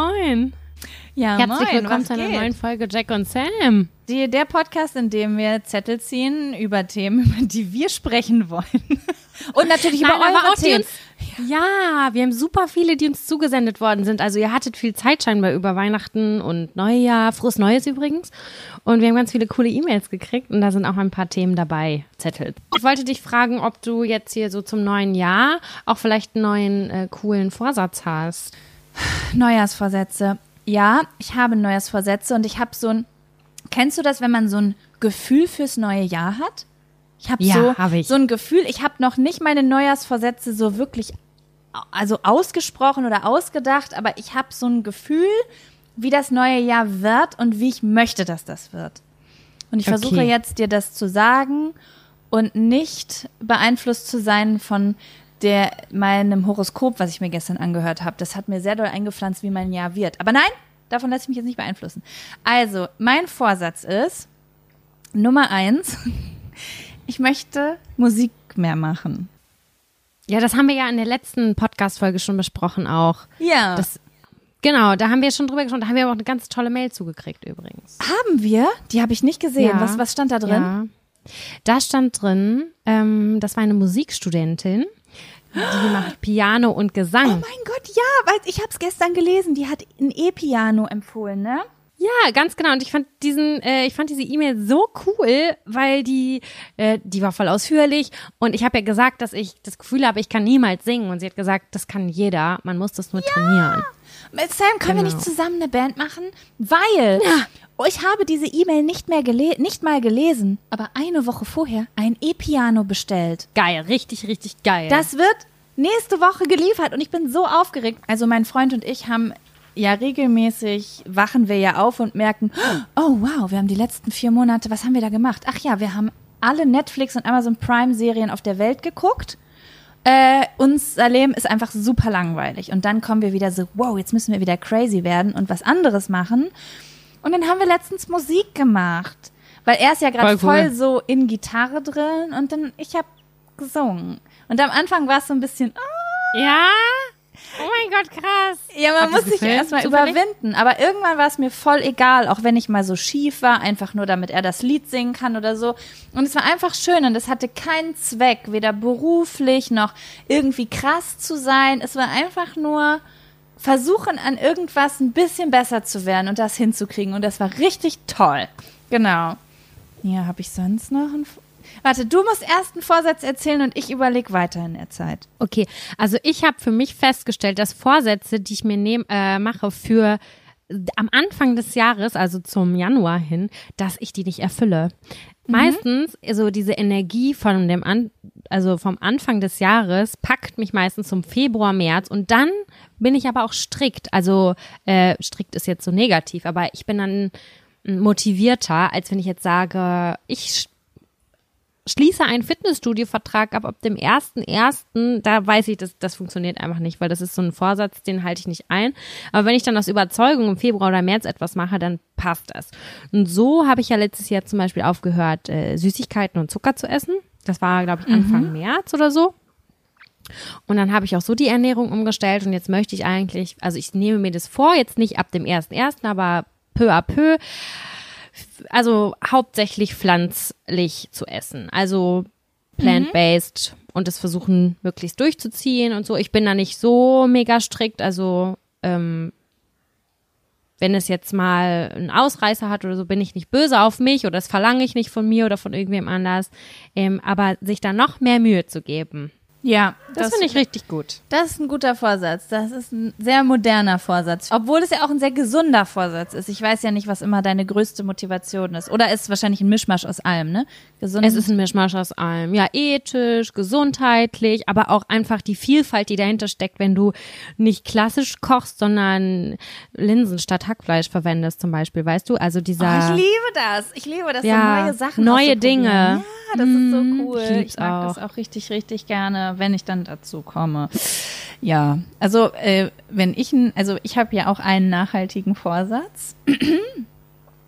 moin. Ja, Herzlich moin, willkommen zu einer geht? neuen Folge Jack und Sam. Die, der Podcast, in dem wir Zettel ziehen über Themen, über die wir sprechen wollen. Und natürlich über Nein, eure aber auch Themen. uns, ja, wir haben super viele, die uns zugesendet worden sind. Also ihr hattet viel Zeit scheinbar über Weihnachten und Neujahr, frohes Neues übrigens. Und wir haben ganz viele coole E-Mails gekriegt und da sind auch ein paar Themen dabei, Zettel. Ich wollte dich fragen, ob du jetzt hier so zum neuen Jahr auch vielleicht einen neuen äh, coolen Vorsatz hast. Neujahrsvorsätze. Ja, ich habe Neujahrsvorsätze und ich habe so ein. Kennst du das, wenn man so ein Gefühl fürs neue Jahr hat? Ich habe Ja, so, hab ich. so ein Gefühl, ich habe noch nicht meine Neujahrsvorsätze so wirklich also ausgesprochen oder ausgedacht, aber ich habe so ein Gefühl, wie das neue Jahr wird und wie ich möchte, dass das wird. Und ich Okay. versuche jetzt dir das zu sagen und nicht beeinflusst zu sein von der meinem Horoskop, was ich mir gestern angehört habe. Das hat mir sehr doll eingepflanzt, wie mein Jahr wird. Aber nein, davon lasse ich mich jetzt nicht beeinflussen. Also, mein Vorsatz ist Nummer eins, ich möchte Musik mehr machen. Ja, das haben wir ja in der letzten Podcast-Folge schon besprochen auch. Ja. Das, genau, da haben wir schon drüber gesprochen. Da haben wir aber auch eine ganz tolle Mail zugekriegt übrigens. haben wir? Die habe ich nicht gesehen. Ja. Was, was stand da drin? Ja. Da stand drin, ähm, das war eine Musikstudentin, die macht Piano und Oh Gesang. mein Gott, ja, weil ich habe es gestern gelesen. Die hat ein E-Piano empfohlen, ne? Ja, ganz genau. Und ich fand diesen, äh, ich fand diese E-Mail so cool, weil die, äh, die war voll ausführlich. Und ich habe ja gesagt, dass ich das Gefühl habe, ich kann niemals singen. Und sie hat gesagt, das kann jeder. Man muss das nur trainieren. Mit Sam können wir Genau. nicht zusammen eine Band machen? Weil oh, ich habe diese E-Mail nicht mehr nicht mal gelesen, aber eine Woche vorher ein E-Piano bestellt. Geil, richtig, richtig geil. Das wird nächste Woche geliefert und ich bin so aufgeregt. Also mein Freund und ich haben ja regelmäßig wachen wir ja auf und merken, oh wow, wir haben die letzten vier Monate, was haben wir da gemacht? Ach ja, wir haben alle Netflix und Amazon Prime Serien auf der Welt geguckt. Äh, unser Leben ist einfach super langweilig. Und dann kommen wir wieder so, wow, jetzt müssen wir wieder crazy werden und was anderes machen. Und dann haben wir letztens Musik gemacht. Weil er ist ja gerade Voll cool. voll so in Gitarre drin und dann, ich habe gesungen. Und am Anfang war es so ein bisschen, ah, ja? Oh mein Gott, krass. ja, man Hat muss sich erstmal zufällig? überwinden. Aber irgendwann war es mir voll egal, auch wenn ich mal so schief war, einfach nur damit er das Lied singen kann oder so. Und es war einfach schön und es hatte keinen Zweck, weder beruflich noch irgendwie krass zu sein. Es war einfach nur versuchen, an irgendwas ein bisschen besser zu werden und das hinzukriegen. Und das war richtig toll. Genau. Ja, habe ich sonst noch einen. Warte, du musst erst einen Vorsatz erzählen und ich überlege weiter in der Zeit. Okay, also ich habe für mich festgestellt, dass Vorsätze, die ich mir nehm, äh, mache für am Anfang des Jahres, also zum Januar hin, dass ich die nicht erfülle. Meistens, so diese Energie von dem An also vom Anfang des Jahres packt mich meistens zum Februar, März und dann bin ich aber auch strikt. Also äh, strikt ist jetzt so negativ, aber ich bin dann motivierter, als wenn ich jetzt sage, ich schließe einen Fitnessstudio-Vertrag ab ab dem 1.1., da weiß ich, das, das funktioniert einfach nicht, weil das ist so ein Vorsatz, den halte ich nicht ein. Aber wenn ich dann aus Überzeugung im Februar oder März etwas mache, dann passt das. Und so habe ich ja letztes Jahr zum Beispiel aufgehört, äh, Süßigkeiten und Zucker zu essen. Das war, glaube ich, Anfang März oder so. Und dann habe ich auch so die Ernährung umgestellt und jetzt möchte ich eigentlich, also ich nehme mir das vor, jetzt nicht ab dem 1.1., aber peu à peu, also hauptsächlich pflanzlich zu essen. Also plant-based und das versuchen möglichst durchzuziehen und so. Ich bin da nicht so mega strikt, also ähm, wenn es jetzt mal einen Ausreißer hat oder so, bin ich nicht böse auf mich oder das verlange ich nicht von mir oder von irgendwem anders. Ähm, aber sich da noch mehr Mühe zu geben, Ja, das, finde ich richtig gut. Das ist ein guter Vorsatz. Das ist ein sehr moderner Vorsatz. Obwohl es ja auch ein sehr gesunder Vorsatz ist. Ich weiß ja nicht, was immer deine größte Motivation ist. Oder ist wahrscheinlich ein Mischmasch aus allem, ne? Gesund. Es ist ein Mischmasch aus allem. Ja, ethisch, gesundheitlich, aber auch einfach die Vielfalt, die dahinter steckt, wenn du nicht klassisch kochst, sondern Linsen statt Hackfleisch verwendest zum Beispiel, weißt du? Also oh, dieser... ich liebe das. Ich liebe das, Ja, so neue Sachen neue. Dinge. Ja, das ist so Mhm, cool. ich lieb's mag auch. das auch richtig, richtig gerne, wenn ich dann dazu komme. Ja, also äh, wenn ich, also ich habe ja auch einen nachhaltigen Vorsatz.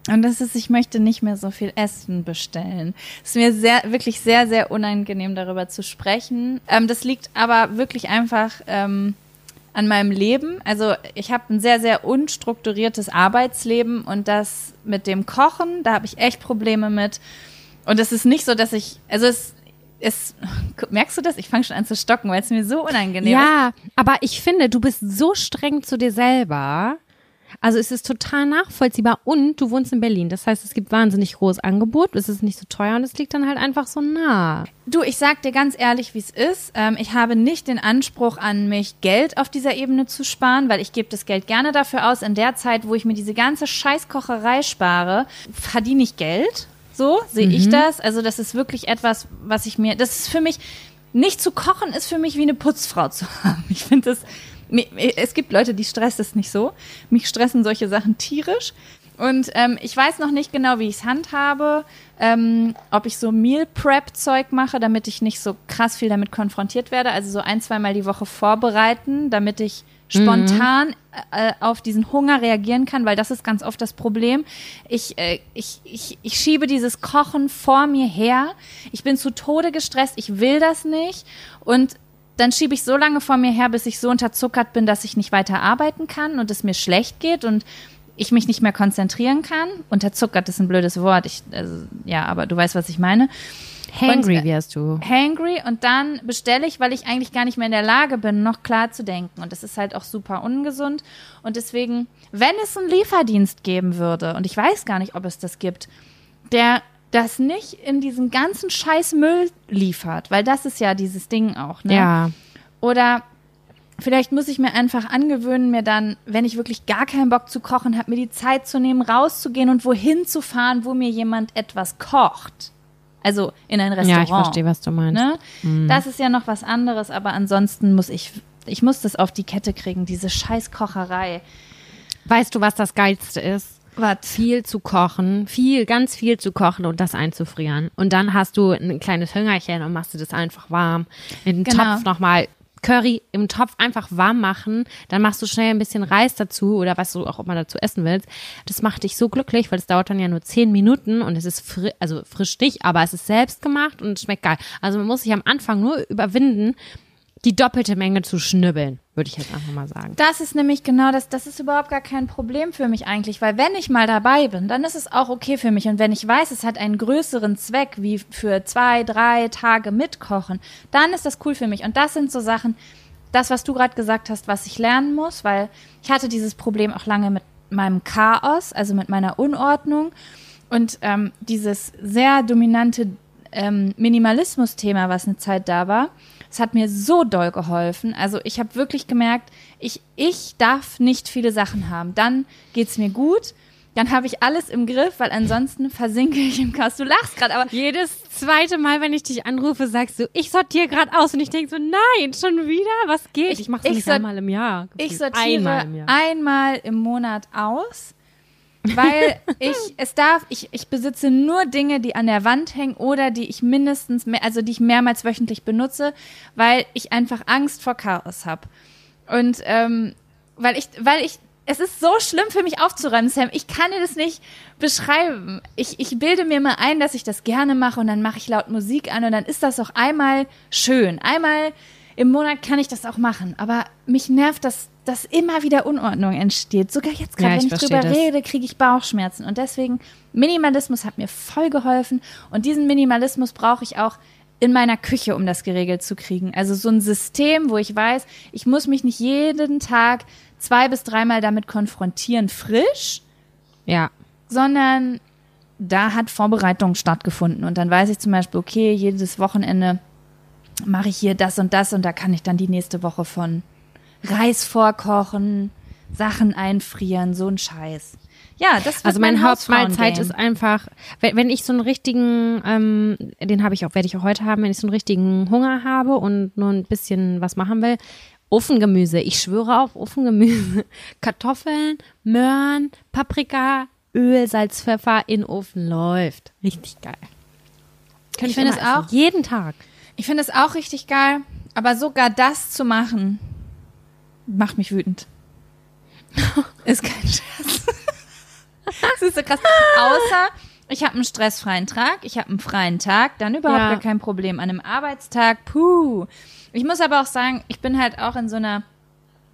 Und das ist, ich möchte nicht mehr so viel Essen bestellen. Es ist mir sehr, wirklich sehr, sehr unangenehm, darüber zu sprechen. Ähm, das liegt aber wirklich einfach ähm, an meinem Leben. Also ich habe ein sehr, sehr unstrukturiertes Arbeitsleben und das mit dem Kochen, da habe ich echt Probleme mit. Und es ist nicht so, dass ich, also es, es, merkst du das? Ich fange schon an zu stocken, weil es mir so unangenehm ist. Ja, aber ich finde, du bist so streng zu dir selber. Also es ist total nachvollziehbar und du wohnst in Berlin. Das heißt, es gibt wahnsinnig großes Angebot, es ist nicht so teuer und es liegt dann halt einfach so nah. Du, ich sag dir ganz ehrlich, wie es ist. Ähm, ich habe nicht den Anspruch an mich, Geld auf dieser Ebene zu sparen, weil ich gebe das Geld gerne dafür aus. In der Zeit, wo ich mir diese ganze Scheißkocherei spare, verdiene ich Geld. So sehe ich das. Also das ist wirklich etwas, was ich mir, das ist für mich, nicht zu kochen ist für mich wie eine Putzfrau zu haben. Ich finde das, es gibt Leute, die stresst es nicht so. Mich stressen solche Sachen tierisch. Und ähm, ich weiß noch nicht genau, wie ich es handhabe, ähm, ob ich so Meal Prep Zeug mache, damit ich nicht so krass viel damit konfrontiert werde. Also so ein, zweimal die Woche vorbereiten, damit ich spontan äh, auf diesen Hunger reagieren kann, weil das ist ganz oft das Problem. Ich, äh, ich, ich, ich schiebe dieses Kochen vor mir her. Ich bin zu Tode gestresst, ich will das nicht. Und dann schiebe ich so lange vor mir her, bis ich so unterzuckert bin, dass ich nicht weiter arbeiten kann und es mir schlecht geht und ich mich nicht mehr konzentrieren kann. Unterzuckert ist ein blödes Wort. Ich, also, ja, aber du weißt, was ich meine. Hangry Und, äh, wärst du. Hangry und dann bestelle ich, weil ich eigentlich gar nicht mehr in der Lage bin, noch klar zu denken. Und das ist halt auch super ungesund. Und deswegen, wenn es einen Lieferdienst geben würde, und ich weiß gar nicht, ob es das gibt, der das nicht in diesen ganzen Scheiß Müll liefert, weil das ist ja dieses Ding auch, ne? Ja. Oder vielleicht muss ich mir einfach angewöhnen, mir dann, wenn ich wirklich gar keinen Bock zu kochen habe, mir die Zeit zu nehmen, rauszugehen und wohin zu fahren, wo mir jemand etwas kocht. Also in ein Restaurant. Ja, ich verstehe, was du meinst. Ne? Das ist ja noch was anderes, aber ansonsten muss ich, ich muss das auf die Kette kriegen, diese Scheißkocherei. Weißt du, was das Geilste ist? Was? Viel zu kochen, viel, ganz viel zu kochen und das einzufrieren. Und dann hast du ein kleines Hüngerchen und machst du das einfach warm. In den Genau. Topf nochmal Curry im Topf einfach warm machen. Dann machst du schnell ein bisschen Reis dazu oder was du auch immer dazu essen willst. Das macht dich so glücklich, weil es dauert dann ja nur zehn Minuten und es ist fri also frisch dich, aber es ist selbst gemacht und schmeckt geil. Also man muss sich am Anfang nur überwinden, die doppelte Menge zu schnibbeln, würde ich jetzt einfach mal sagen. Das ist nämlich genau das, das ist überhaupt gar kein Problem für mich eigentlich, weil wenn ich mal dabei bin, dann ist es auch okay für mich. Und wenn ich weiß, es hat einen größeren Zweck, wie für zwei, drei Tage mitkochen, dann ist das cool für mich. Und das sind so Sachen, das, was du gerade gesagt hast, was ich lernen muss, weil ich hatte dieses Problem auch lange mit meinem Chaos, also mit meiner Unordnung. Und ähm, dieses sehr dominante ähm, Minimalismus-Thema, was eine Zeit da war, es hat mir so doll geholfen. Also ich habe wirklich gemerkt, ich, ich darf nicht viele Sachen haben. Dann geht's mir gut. Dann habe ich alles im Griff, weil ansonsten versinke ich im Chaos. Du lachst gerade, aber Jedes zweite Mal, wenn ich dich anrufe, sagst du, ich sortiere gerade aus und ich denke so, nein, schon wieder? Was geht? Ich- Ich, mache es ich nicht einmal im Jahr. ich sortiere einmal im Jahr. einmal im Monat aus, weil ich es darf, ich, ich besitze nur Dinge, die an der Wand hängen oder die ich mindestens, mehr, also die ich mehrmals wöchentlich benutze, weil ich einfach Angst vor Chaos habe. Und ähm, weil ich, weil ich, es ist so schlimm für mich aufzuräumen, Sam. Ich kann dir das nicht beschreiben. Ich, ich bilde mir mal ein, dass ich das gerne mache und dann mache ich laut Musik an und dann ist das auch einmal schön. Einmal im Monat kann ich das auch machen. Aber mich nervt, dass, dass immer wieder Unordnung entsteht. Sogar jetzt gerade, Ja, wenn ich drüber das. rede, kriege ich Bauchschmerzen. Und deswegen, Minimalismus hat mir voll geholfen. Und diesen Minimalismus brauche ich auch in meiner Küche, um das geregelt zu kriegen. Also so ein System, wo ich weiß, ich muss mich nicht jeden Tag zwei bis dreimal damit konfrontieren, frisch, Ja. sondern da hat Vorbereitung stattgefunden. Und dann weiß ich zum Beispiel, okay, jedes Wochenende mache ich hier das und das und da kann ich dann die nächste Woche von Reis vorkochen, Sachen einfrieren, so ein Scheiß. Ja, das Also meine mein Hauptmahlzeit ist einfach, wenn, wenn ich so einen richtigen, ähm, den habe ich auch, werde ich auch heute haben, wenn ich so einen richtigen Hunger habe und nur ein bisschen was machen will, Ofengemüse. Ich schwöre auf Ofengemüse. Kartoffeln, Möhren, Paprika, Öl, Salz, Pfeffer in Ofen läuft. Richtig geil. Könnte Ich finde immer es auch. Jeden Tag. Ich finde es auch richtig geil, aber sogar das zu machen, macht mich wütend. ist kein Scherz. das ist so krass. Außer ich habe einen stressfreien Tag, ich habe einen freien Tag, dann überhaupt Ja. gar kein Problem. An einem Arbeitstag, puh. Ich muss aber auch sagen, ich bin halt auch in so einer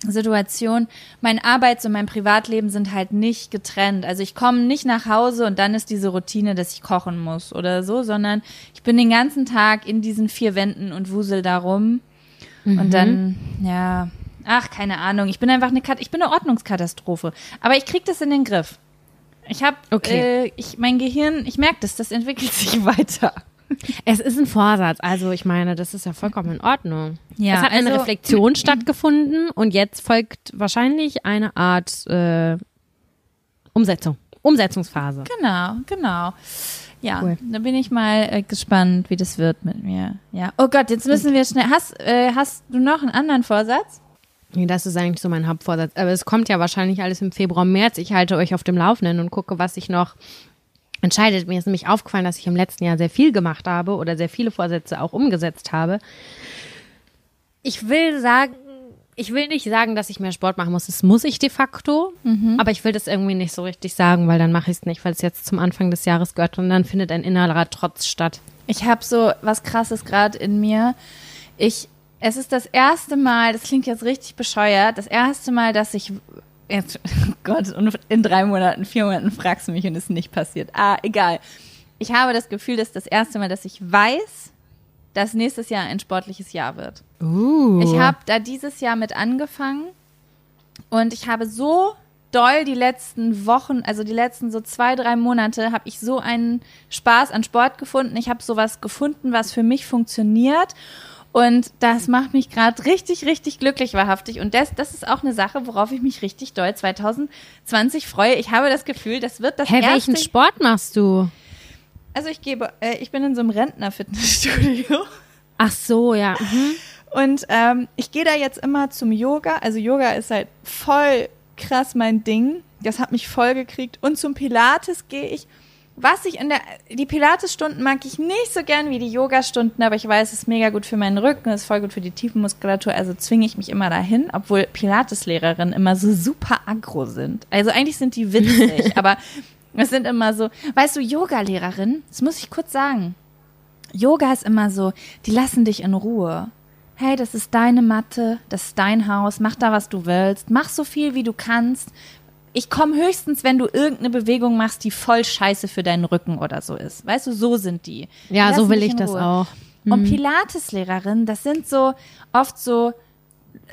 Situation, mein Arbeits- und mein Privatleben sind halt nicht getrennt. Also ich komme nicht nach Hause und dann ist diese Routine, dass ich kochen muss oder so, sondern ich bin den ganzen Tag in diesen vier Wänden und wusel darum. Mhm. Und dann, ja, ach, keine Ahnung. Ich bin einfach eine, Kat ich bin eine Ordnungskatastrophe. Aber ich krieg das in den Griff. Ich habe, okay. äh, ich, mein Gehirn, ich merke das, das entwickelt sich weiter. Es ist ein Vorsatz, also ich meine, das ist ja vollkommen in Ordnung. Ja, es hat also, eine Reflexion stattgefunden und jetzt folgt wahrscheinlich eine Art äh, Umsetzung, Umsetzungsphase. Genau, genau. Ja, cool. da bin ich mal äh, gespannt, wie das wird mit mir. Ja. Oh Gott, jetzt müssen wir schnell. Hast, äh, hast du noch einen anderen Vorsatz? Nee, das ist eigentlich so mein Hauptvorsatz. Aber es kommt ja wahrscheinlich alles im Februar, März. Ich halte euch auf dem Laufenden und gucke, was ich noch entscheidet. Mir ist nämlich aufgefallen, dass ich im letzten Jahr sehr viel gemacht habe oder sehr viele Vorsätze auch umgesetzt habe. Ich will sagen, ich will nicht sagen, dass ich mehr Sport machen muss. Das muss ich de facto. Mhm. Aber ich will das irgendwie nicht so richtig sagen, weil dann mache ich es nicht, weil es jetzt zum Anfang des Jahres gehört und dann findet ein innerer Trotz statt. Ich habe so was Krasses gerade in mir. Ich, es ist das erste Mal, das klingt jetzt richtig bescheuert, das erste Mal, dass ich Jetzt, Gott, und in drei Monaten, vier Monaten fragst du mich und es ist nicht passiert. Ah, egal. Ich habe das Gefühl, dass das erste Mal, dass ich weiß, dass nächstes Jahr ein sportliches Jahr wird. Uh. Ich habe da dieses Jahr mit angefangen und ich habe so doll die letzten Wochen, also die letzten so zwei, drei Monate, habe ich so einen Spaß an Sport gefunden. Ich habe sowas gefunden, was für mich funktioniert. Und das macht mich gerade richtig, richtig glücklich, wahrhaftig. Und das, das ist auch eine Sache, worauf ich mich richtig doll 2020 freue. Ich habe das Gefühl, das wird das Hä, erste. welchen Sport machst du? Also ich gebe, äh, ich bin in so einem Rentner-Fitnessstudio. Ach so, ja. Mhm. Und ähm, ich gehe da jetzt immer zum Yoga. Also Yoga ist halt voll krass mein Ding. Das hat mich voll gekriegt. Und zum Pilates gehe ich was ich in der, die Pilates-Stunden mag ich nicht so gern wie die Yoga-Stunden, aber ich weiß, es ist mega gut für meinen Rücken, es ist voll gut für die Tiefenmuskulatur, also zwinge ich mich immer dahin, obwohl Pilates-Lehrerinnen immer so super aggro sind. Also eigentlich sind die witzig, aber es sind immer so, weißt du, Yoga-Lehrerin, das muss ich kurz sagen. Yoga ist immer so, die lassen dich in Ruhe. Hey, das ist deine Matte, das ist dein Haus, mach da, was du willst, mach so viel, wie du kannst ich komme höchstens, wenn du irgendeine Bewegung machst, die voll scheiße für deinen Rücken oder so ist. Weißt du, so sind die. Ja, so will ich das auch. Mhm. Und Pilates-Lehrerinnen, das sind so oft so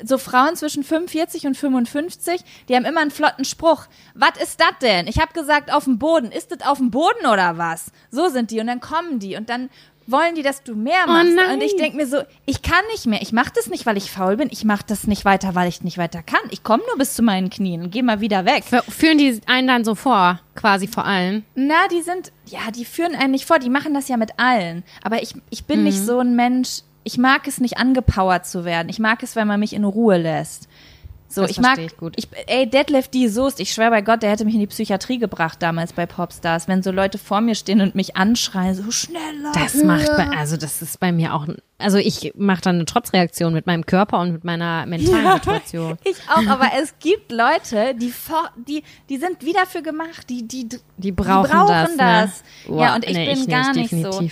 so Frauen zwischen 45 und 55, die haben immer einen flotten Spruch. Was ist das denn? Ich habe gesagt, auf dem Boden. Ist das auf dem Boden oder was? So sind die und dann kommen die und dann wollen die, dass du mehr oh machst. Oh und ich denke mir so, ich kann nicht mehr. Ich mache das nicht, weil ich faul bin. Ich mache das nicht weiter, weil ich nicht weiter kann. Ich komme nur bis zu meinen Knien und gehe mal wieder weg. Führen die einen dann so vor, quasi vor allen? Na, die sind, ja, die führen einen nicht vor. Die machen das ja mit allen. Aber ich, ich bin mhm. nicht so ein Mensch, ich mag es nicht angepowert zu werden. Ich mag es, wenn man mich in Ruhe lässt. So, das ich mag, ich gut. Ich, ey, Deadlift die Soest, ich schwör bei Gott, der hätte mich in die Psychiatrie gebracht damals bei Popstars, wenn so Leute vor mir stehen und mich anschreien, so schneller. Das macht, bei, also das ist bei mir auch, also ich mache dann eine Trotzreaktion mit meinem Körper und mit meiner mentalen ja, Situation. Ich auch, aber es gibt Leute, die vor, die, die sind wie dafür gemacht, die, die, die brauchen, die brauchen das. das. Ne? Ja, und ich nee, bin ich gar nicht, nicht so.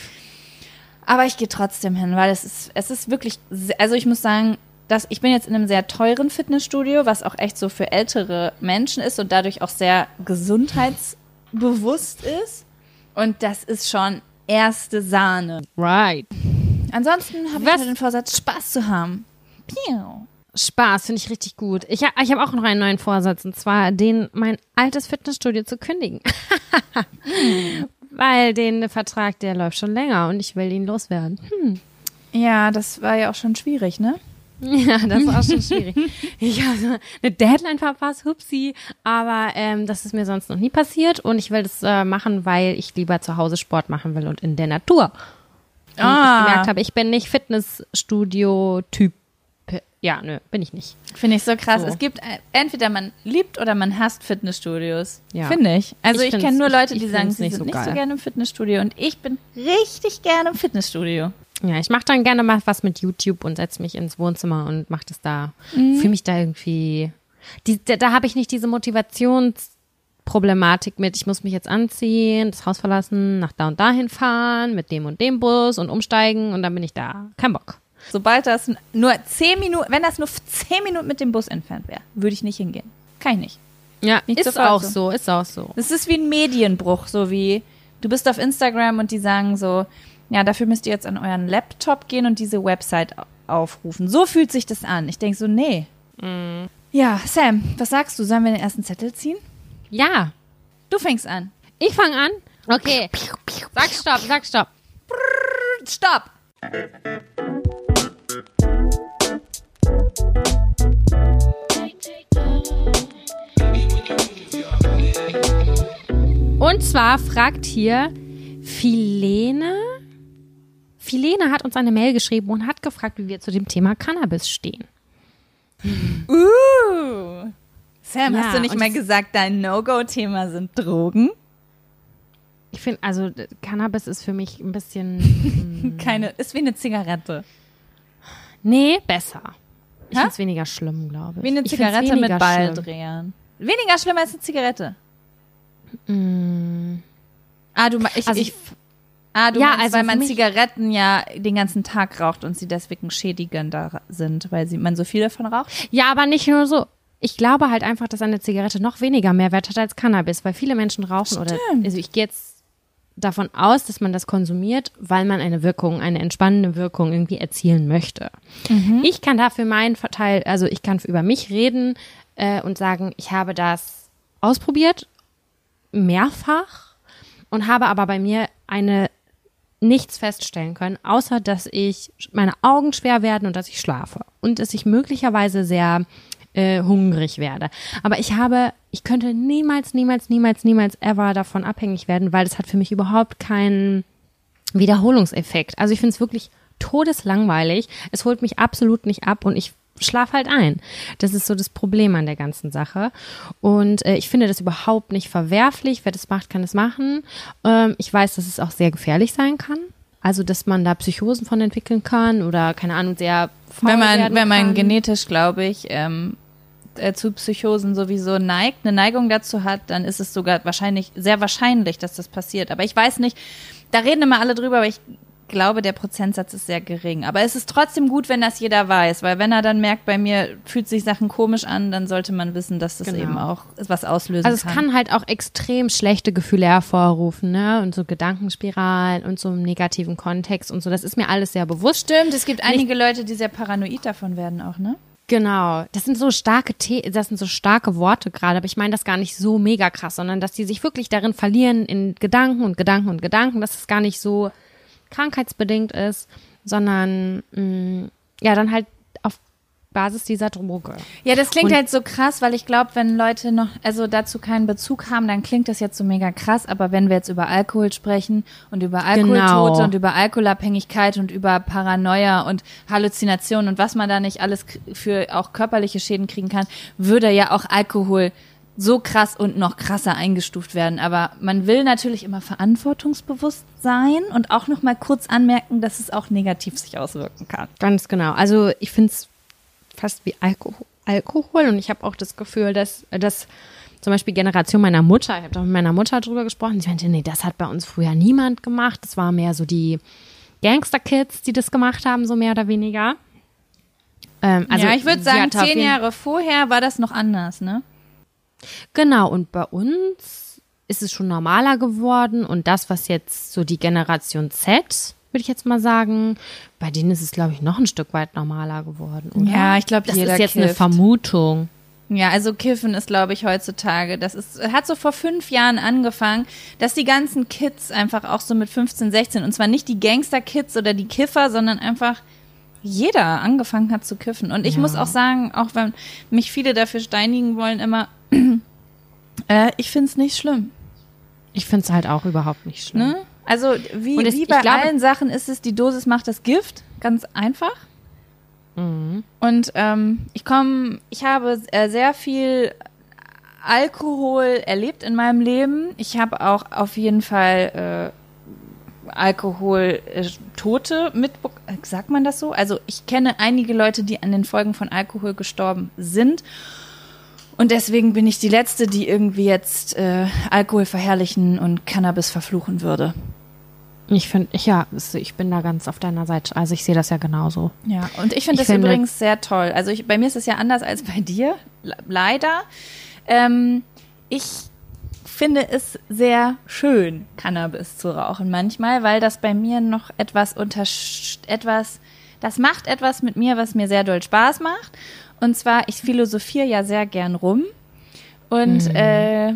Aber ich gehe trotzdem hin, weil es ist, es ist wirklich, also ich muss sagen, dass ich bin jetzt in einem sehr teuren Fitnessstudio, was auch echt so für ältere Menschen ist und dadurch auch sehr gesundheitsbewusst ist. Und das ist schon erste Sahne. Right. Ansonsten habe ich halt den Vorsatz, Spaß zu haben. Piu. Spaß finde ich richtig gut. Ich, ich habe auch noch einen neuen Vorsatz und zwar den mein altes Fitnessstudio zu kündigen. Weil den Vertrag, der läuft schon länger und ich will ihn loswerden. Hm. Ja, das war ja auch schon schwierig, ne? Ja, das war schon schwierig. Ich habe eine Deadline verpasst, hupsi, aber ähm, das ist mir sonst noch nie passiert und ich will das äh, machen, weil ich lieber zu Hause Sport machen will und in der Natur. Und ah. ich gemerkt habe, ich bin nicht Fitnessstudio-Typ. Ja, nö, bin ich nicht. Finde ich so krass. So. Es gibt äh, entweder man liebt oder man hasst Fitnessstudios. Ja. Finde ich. Also ich, ich kenne nur Leute, die sagen, sie sind so nicht so gerne im Fitnessstudio und ich bin richtig gerne im Fitnessstudio. Ja, ich mache dann gerne mal was mit YouTube und setze mich ins Wohnzimmer und mache das da. Mhm. Fühle mich da irgendwie. Die, da, da habe ich nicht diese Motivationsproblematik mit, ich muss mich jetzt anziehen, das Haus verlassen, nach da und dahin fahren, mit dem und dem Bus und umsteigen und dann bin ich da. Kein Bock. Sobald das nur zehn Minuten, wenn das nur zehn Minuten mit dem Bus entfernt wäre, würde ich nicht hingehen. Kann ich nicht. Ja, Nicht ist auch so. so, ist auch so. Das ist wie ein Medienbruch, so wie du bist auf Instagram und die sagen so, ja, dafür müsst ihr jetzt an euren Laptop gehen und diese Website au- aufrufen. So fühlt sich das an. Ich denke so, nee. Ja, Sam, was sagst du? Sollen wir den ersten Zettel ziehen? Ja, Du fängst an. ich fange an. Okay. Sag stopp, sag stopp. Stopp! Und zwar fragt hier Filene. Filene hat uns eine Mail geschrieben und hat gefragt, wie wir zu dem Thema Cannabis stehen. Uh. Sam, Ja, hast du nicht mal es- gesagt, dein No-Go-Thema sind Drogen? Ich finde, also Cannabis ist für mich ein bisschen. Keine, ist wie eine Zigarette. nee, besser. Ich finde es weniger schlimm, glaube ich. Wie eine Zigarette mit. Balldrehern. Weniger schlimm als eine Zigarette. Ah, du, ich, Also ich- ah, du Ja, meinst, also weil man Zigaretten ja den ganzen Tag raucht und sie deswegen schädigender sind, weil sie, man so viel davon raucht? Ja, aber nicht nur so. Ich glaube halt einfach, dass eine Zigarette noch weniger Mehrwert hat als Cannabis, weil viele Menschen rauchen oder Stimmt. also ich gehe jetzt davon aus, dass man das konsumiert, weil man eine Wirkung, eine entspannende Wirkung irgendwie erzielen möchte. Ich kann dafür meinen Teil, also ich kann über mich reden äh, und sagen, ich habe das ausprobiert mehrfach und habe aber bei mir eine nichts feststellen können, außer dass ich meine Augen schwer werden und dass ich schlafe und dass ich möglicherweise sehr äh, hungrig werde. Aber ich habe, ich könnte niemals, niemals, niemals, niemals ever davon abhängig werden, weil das hat für mich überhaupt keinen Wiederholungseffekt. Also ich finde es wirklich todeslangweilig. Es holt mich absolut nicht ab und ich schlaf halt ein. Das ist so das Problem an der ganzen Sache. Und äh, ich finde das überhaupt nicht verwerflich. Wer das macht, kann es machen. Ähm, ich weiß, dass es auch sehr gefährlich sein kann. Also, dass man da Psychosen von entwickeln kann oder, keine Ahnung, sehr Wenn man, wenn man kann. genetisch, glaube ich, ähm, äh, zu Psychosen sowieso neigt, eine Neigung dazu hat, dann ist es sogar wahrscheinlich, sehr wahrscheinlich, dass das passiert. Aber ich weiß nicht, da reden immer alle drüber, aber ich glaube, der Prozentsatz ist sehr gering. Aber es ist trotzdem gut, wenn das jeder weiß, weil wenn er dann merkt, bei mir fühlt sich Sachen komisch an, dann sollte man wissen, dass das Genau. eben auch was auslösen Also es kann. kann halt auch extrem schlechte Gefühle hervorrufen, ne? Und so Gedankenspiralen und so im negativen Kontext und so. Das ist mir alles sehr bewusst. Stimmt, es gibt einige Leute, die sehr paranoid davon werden auch, ne? Genau, das sind so starke The das sind so starke Worte gerade, aber ich meine das gar nicht so mega krass, sondern dass die sich wirklich darin verlieren in Gedanken und Gedanken und Gedanken, dass es gar nicht so krankheitsbedingt ist, sondern mh, ja dann halt auf Basis dieser Droge. Ja, das klingt Und- halt so krass, weil ich glaube, wenn Leute noch, also dazu keinen Bezug haben, dann klingt das jetzt so mega krass. Aber wenn wir jetzt über Alkohol sprechen und über Alkoholtote Genau. und über Alkoholabhängigkeit und über Paranoia und Halluzinationen und was man da nicht alles für auch körperliche Schäden kriegen kann, würde ja auch Alkohol so krass und noch krasser eingestuft werden. Aber man will natürlich immer verantwortungsbewusst sein und auch noch mal kurz anmerken, dass es auch negativ sich auswirken kann. Ganz genau. Also ich finde es fast wie Alkohol, Alkohol und ich habe auch das Gefühl, dass dass zum Beispiel Generation meiner Mutter, ich habe da mit meiner Mutter drüber gesprochen, sie meinte, nee, das hat bei uns früher niemand gemacht. Das war mehr so die Gangster-Kids, die das gemacht haben, so mehr oder weniger. Ähm, also ja, ich würde sagen, zehn Jahre vorher war das noch anders, ne? Genau, und bei uns ist es schon normaler geworden und das, was jetzt so die Generation Z, würde ich jetzt mal sagen, bei denen ist es, glaube ich, noch ein Stück weit normaler geworden. Oder? Ja, ich glaube, das ist jetzt eine kifft. Vermutung. Ja, also Kiffen ist, glaube ich, heutzutage, das ist, hat so vor fünf Jahren angefangen, dass die ganzen Kids einfach auch so mit 15, 16, und zwar nicht die Gangster-Kids oder die Kiffer, sondern einfach jeder angefangen hat zu kiffen. Und ich Ja. muss auch sagen, auch wenn mich viele dafür steinigen wollen, immer, äh, ich finde es nicht schlimm. Ich finde es halt auch überhaupt nicht schlimm. Ne? Also wie, es- wie bei glaube- allen Sachen ist es, die Dosis macht das Gift, ganz einfach. Mhm. Und ähm, ich komme, ich habe äh, sehr viel Alkohol erlebt in meinem Leben. Ich habe auch auf jeden Fall äh, Alkohol-Tote mit, sagt man das so? Also ich kenne einige Leute, die an den Folgen von Alkohol gestorben sind. Und deswegen bin ich die Letzte, die irgendwie jetzt äh, Alkohol verherrlichen und Cannabis verfluchen würde. Ich finde, ich, ja, ich bin da ganz auf deiner Seite. Also ich sehe das ja genauso. Ja, und ich finde das finde, übrigens sehr toll. Also ich, bei mir ist es ja anders als bei dir, leider. Ähm, ich finde es sehr schön, Cannabis zu rauchen manchmal, weil das bei mir noch etwas unter etwas, das macht etwas mit mir, was mir sehr doll Spaß macht. Und zwar, ich philosophiere ja sehr gern rum. Und mhm. äh,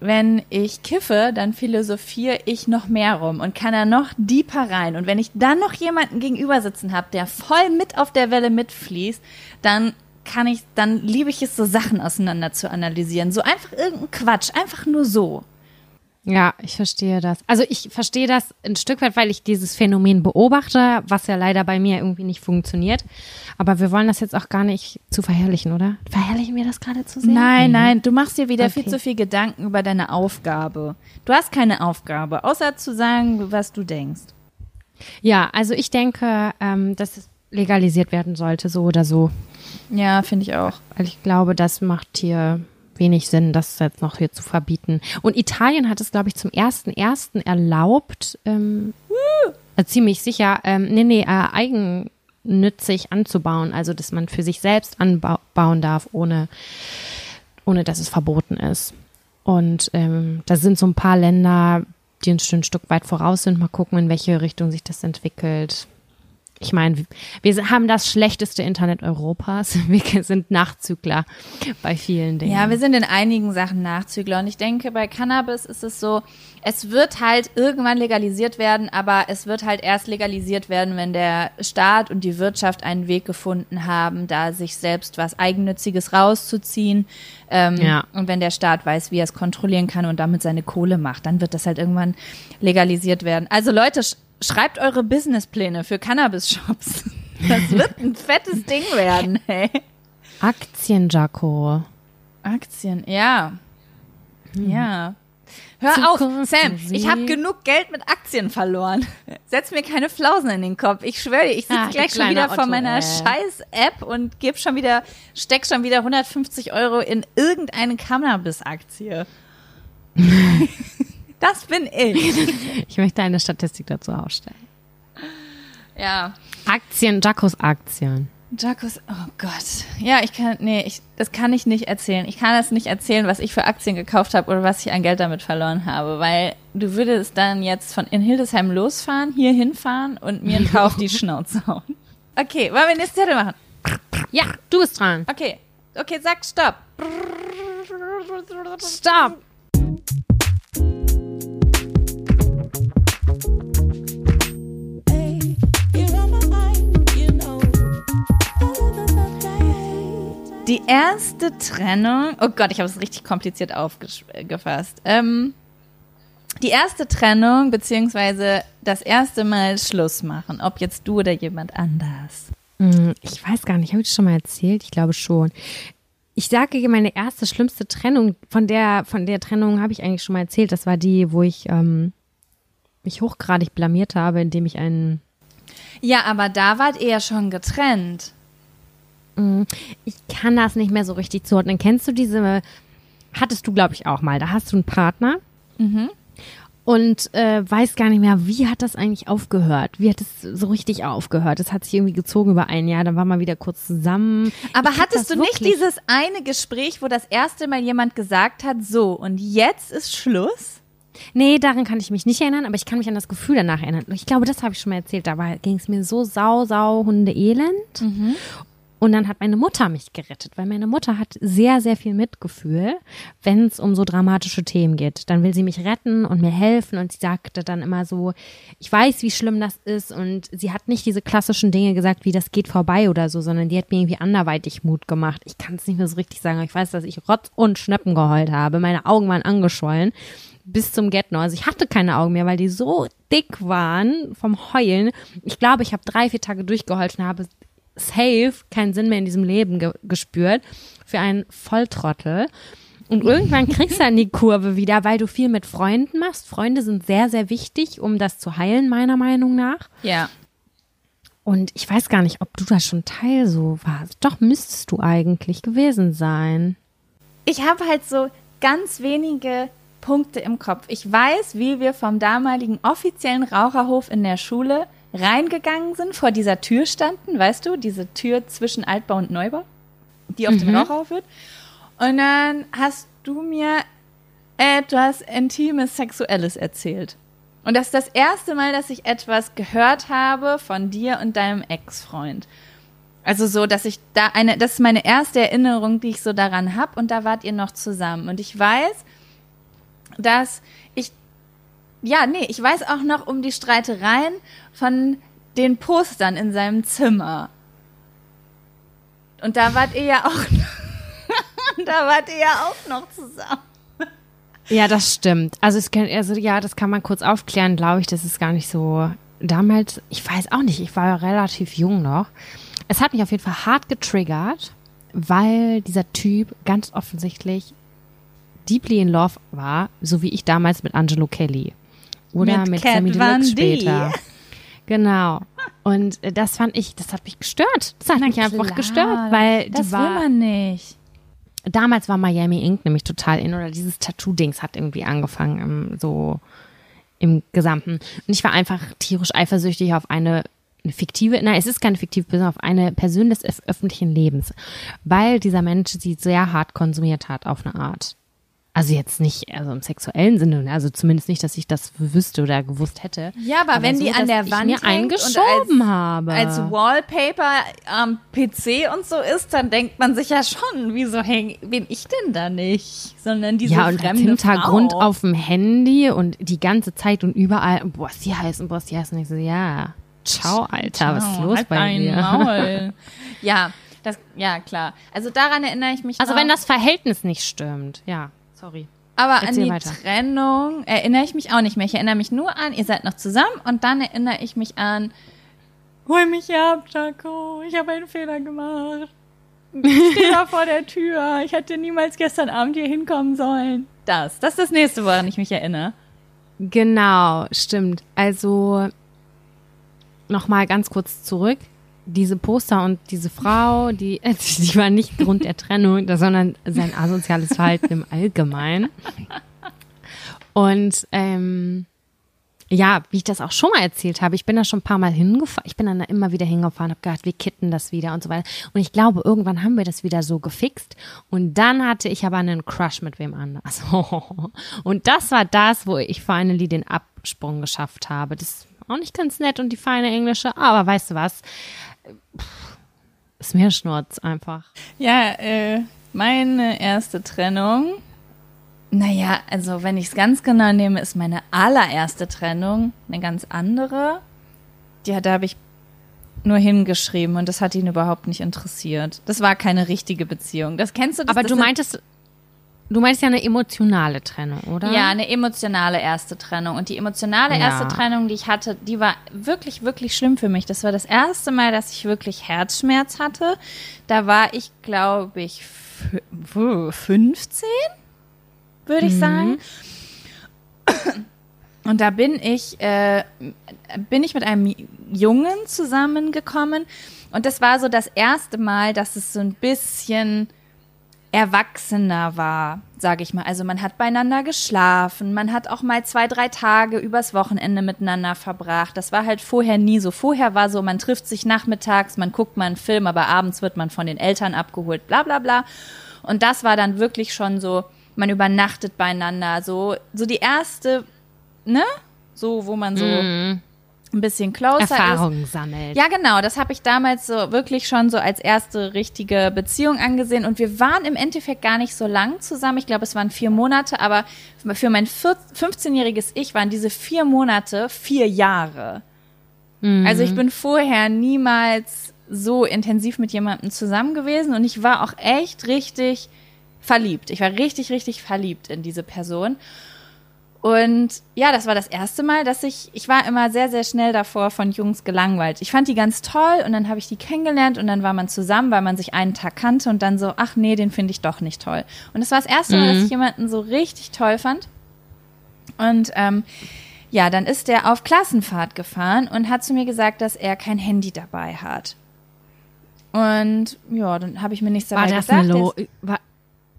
wenn ich kiffe, dann philosophiere ich noch mehr rum und kann da noch deeper rein. Und wenn ich dann noch jemanden gegenüber sitzen habe, der voll mit auf der Welle mitfließt, dann kann ich, dann liebe ich es, so Sachen auseinander zu analysieren. So einfach irgendein Quatsch, einfach nur so. Ja, ich verstehe das. Also ich verstehe das ein Stück weit, weil ich dieses Phänomen beobachte, was ja leider bei mir irgendwie nicht funktioniert. Aber wir wollen das jetzt auch gar nicht zu verherrlichen, oder? Verherrlichen wir das gerade zu sehr? Nein, nein, du machst dir wieder okay. viel zu viel Gedanken über deine Aufgabe. Du hast keine Aufgabe, außer zu sagen, was du denkst. Ja, also ich denke, ähm, dass es legalisiert werden sollte, so oder so. Ja, finde ich auch. Weil ich glaube, das macht hier wenig Sinn, das jetzt noch hier zu verbieten. Und Italien hat es, glaube ich, zum ersten ersten erlaubt, ähm, äh, ziemlich sicher, ähm, nee, nee, äh, eigennützig anzubauen, also dass man für sich selbst anbauen darf, ohne, ohne dass es verboten ist. Und ähm, da sind so ein paar Länder, die ein Stück weit voraus sind. Mal gucken, in welche Richtung sich das entwickelt ich meine, wir haben das schlechteste Internet Europas. Wir sind Nachzügler bei vielen Dingen. Ja, wir sind in einigen Sachen Nachzügler. Und ich denke, bei Cannabis ist es so, es wird halt irgendwann legalisiert werden, aber es wird halt erst legalisiert werden, wenn der Staat und die Wirtschaft einen Weg gefunden haben, da sich selbst was Eigennütziges rauszuziehen. Ähm, ja. Und wenn der Staat weiß, wie er es kontrollieren kann und damit seine Kohle macht, dann wird das halt irgendwann legalisiert werden. Also Leute, schreibt eure Businesspläne für Cannabis-Shops. Das wird ein fettes Ding werden, hey. Aktien, Jaco. Aktien, ja. Hm. Ja. Hör Zukunft auf, Sam, ich habe genug Geld mit Aktien verloren. Setz mir keine Flausen in den Kopf. Ich schwöre dir, ich sitze ah, gleich schon wieder Otto, vor meiner ey. scheiß App und gebe schon wieder, steck schon wieder 150 Euro in irgendeine Cannabis-Aktie. Das bin ich. Ich möchte eine Statistik dazu aufstellen. Ja. Aktien, Jacos Aktien. Jacos, oh Gott. Ja, ich kann, nee, ich, das kann ich nicht erzählen. Ich kann das nicht erzählen, was ich für Aktien gekauft habe oder was ich an Geld damit verloren habe, weil du würdest dann jetzt von in Hildesheim losfahren, hier hinfahren und mir einen Kauf die Schnauze hauen. Okay, wollen wir nächste Zettel machen? Ja, du bist dran. Okay, okay, sag Stopp. Stopp. Die erste Trennung, oh Gott, ich habe es richtig kompliziert aufgefasst. Ähm, die erste Trennung, beziehungsweise das erste Mal Schluss machen, ob jetzt du oder jemand anders. Hm, ich weiß gar nicht, habe ich das schon mal erzählt? Ich glaube schon. Ich sage meine erste schlimmste Trennung, von der, von der Trennung habe ich eigentlich schon mal erzählt. Das war die, wo ich ähm, mich hochgradig blamiert habe, indem ich einen. Ja, aber da wart ihr ja schon getrennt. Mm, ich kann das nicht mehr so richtig zuordnen. Kennst du diese, hattest du, glaube ich, auch mal. Da hast du einen Partner mhm. und äh, weiß gar nicht mehr, wie hat das eigentlich aufgehört? Wie hat es so richtig aufgehört? Das hat sich irgendwie gezogen über ein Jahr, dann war man wieder kurz zusammen. Aber ich hattest du nicht dieses eine Gespräch, wo das erste Mal jemand gesagt hat, so, und jetzt ist Schluss? Nee, daran kann ich mich nicht erinnern, aber ich kann mich an das Gefühl danach erinnern. Ich glaube, das habe ich schon mal erzählt. Da ging es mir so sau, sau, Hunde elend. Mhm. Und dann hat meine Mutter mich gerettet, weil meine Mutter hat sehr, sehr viel Mitgefühl, wenn es um so dramatische Themen geht. Dann will sie mich retten und mir helfen und sie sagte dann immer so, ich weiß, wie schlimm das ist und sie hat nicht diese klassischen Dinge gesagt, wie das geht vorbei oder so, sondern die hat mir irgendwie anderweitig Mut gemacht. Ich kann es nicht mehr so richtig sagen, aber ich weiß, dass ich Rotz und Schnöppen geheult habe. Meine Augen waren angeschwollen bis zum Get-No. Also ich hatte keine Augen mehr, weil die so dick waren vom Heulen. Ich glaube, ich habe drei, vier Tage durchgeheult und habe safe keinen Sinn mehr in diesem Leben ge gespürt für einen Volltrottel. Und irgendwann kriegst du dann die Kurve wieder, weil du viel mit Freunden machst. Freunde sind sehr, sehr wichtig, um das zu heilen, meiner Meinung nach. Ja. Und ich weiß gar nicht, ob du da schon Teil so warst. Doch müsstest du eigentlich gewesen sein. Ich habe halt so ganz wenige Punkte im Kopf. Ich weiß, wie wir vom damaligen offiziellen Raucherhof in der Schule reingegangen sind, vor dieser Tür standen, weißt du, diese Tür zwischen Altbau und Neubau, die auf mhm. den Raucherhof führt. Und dann hast du mir etwas Intimes, Sexuelles erzählt. Und das ist das erste Mal, dass ich etwas gehört habe von dir und deinem Ex-Freund. Also so, dass ich da eine, das ist meine erste Erinnerung, die ich so daran habe. Und da wart ihr noch zusammen. Und ich weiß, dass ja, nee, ich weiß auch noch um die Streitereien von den Postern in seinem Zimmer. Und da wart ihr ja auch, da wart ihr ja auch noch zusammen. Ja, das stimmt. Also, es kann, also ja, das kann man kurz aufklären, glaube ich. Das ist gar nicht so. Damals, ich weiß auch nicht, ich war ja relativ jung noch. Es hat mich auf jeden Fall hart getriggert, weil dieser Typ ganz offensichtlich deeply in love war, so wie ich damals mit Angelo Kelly. Oder mit, mit Sammy Deluxe später. Genau. Und das fand ich, das hat mich gestört. Das hat Na mich klar, einfach gestört, weil das war, will man nicht. Damals war Miami Ink nämlich total in oder dieses Tattoo-Dings hat irgendwie angefangen, im, so im Gesamten. Und ich war einfach tierisch eifersüchtig auf eine eine fiktive, nein, es ist keine fiktive Person, auf eine Person des öffentlichen Lebens, weil dieser Mensch sie sehr hart konsumiert hat auf eine Art. Also jetzt nicht, also im sexuellen Sinne, ne? also zumindest nicht, dass ich das wüsste oder gewusst hätte. Ja, aber, aber wenn so, die an der Wand mir eingeschoben als, habe. als Wallpaper am PC und so ist, dann denkt man sich ja schon, wieso häng, bin ich denn da nicht? Sondern diese ja, und fremde Hintergrund Frau. auf dem Handy und die ganze Zeit und überall, boah, sie heißen, boah, sie heißen. Ich so, ja, ciao, Alter, ciao, was ist los halt bei dir? Maul. ja, das, ja, klar. Also daran erinnere ich mich Also noch. wenn das Verhältnis nicht stimmt, ja. Sorry. Aber Erzähl an die weiter. Trennung erinnere ich mich auch nicht mehr. Ich erinnere mich nur an, ihr seid noch zusammen und dann erinnere ich mich an, hol mich ab, Jaco, ich habe einen Fehler gemacht. Ich stehe da vor der Tür. Ich hätte niemals gestern Abend hier hinkommen sollen. Das, das ist das nächste, woran ich mich erinnere. Genau, stimmt. Also nochmal ganz kurz zurück diese Poster und diese Frau, die, die war nicht Grund der Trennung, sondern sein asoziales Verhalten im Allgemeinen. Und ähm, ja, wie ich das auch schon mal erzählt habe, ich bin da schon ein paar Mal hingefahren, ich bin dann da immer wieder hingefahren, habe gedacht, wir kitten das wieder und so weiter. Und ich glaube, irgendwann haben wir das wieder so gefixt. Und dann hatte ich aber einen Crush mit wem anders. Und das war das, wo ich finally den Absprung geschafft habe. Das auch nicht ganz nett und die feine Englische, aber weißt du was? Ist mir Schnurz einfach. Ja, äh, meine erste Trennung. Naja, also wenn ich es ganz genau nehme, ist meine allererste Trennung eine ganz andere. Ja, da habe ich nur hingeschrieben und das hat ihn überhaupt nicht interessiert. Das war keine richtige Beziehung. Das kennst du? Das, Aber das du meintest, Du meinst ja eine emotionale Trennung, oder? Ja, eine emotionale erste Trennung. Und die emotionale ja. erste Trennung, die ich hatte, die war wirklich, wirklich schlimm für mich. Das war das erste Mal, dass ich wirklich Herzschmerz hatte. Da war ich, glaube ich, 15, würde ich mhm. sagen. Und da bin ich, äh, bin ich mit einem Jungen zusammengekommen. Und das war so das erste Mal, dass es so ein bisschen erwachsener war, sage ich mal. Also man hat beieinander geschlafen, man hat auch mal zwei, drei Tage übers Wochenende miteinander verbracht. Das war halt vorher nie so. Vorher war so, man trifft sich nachmittags, man guckt mal einen Film, aber abends wird man von den Eltern abgeholt, bla bla bla. Und das war dann wirklich schon so, man übernachtet beieinander, so, so die erste, ne? So, wo man so. Mm ein bisschen closer Erfahrungen sammelt. Ja, genau. Das habe ich damals so wirklich schon so als erste richtige Beziehung angesehen. Und wir waren im Endeffekt gar nicht so lang zusammen. Ich glaube, es waren vier Monate, aber für mein 15-jähriges Ich waren diese vier Monate vier Jahre. Mhm. Also ich bin vorher niemals so intensiv mit jemandem zusammen gewesen und ich war auch echt richtig verliebt. Ich war richtig, richtig verliebt in diese Person. Und ja, das war das erste Mal, dass ich, ich war immer sehr, sehr schnell davor von Jungs gelangweilt. Ich fand die ganz toll und dann habe ich die kennengelernt und dann war man zusammen, weil man sich einen Tag kannte und dann so, ach nee, den finde ich doch nicht toll. Und das war das erste Mal, dass mhm. ich jemanden so richtig toll fand. Und ähm, ja, dann ist er auf Klassenfahrt gefahren und hat zu mir gesagt, dass er kein Handy dabei hat. Und ja, dann habe ich mir nichts dabei war das gesagt. Eine Lo war,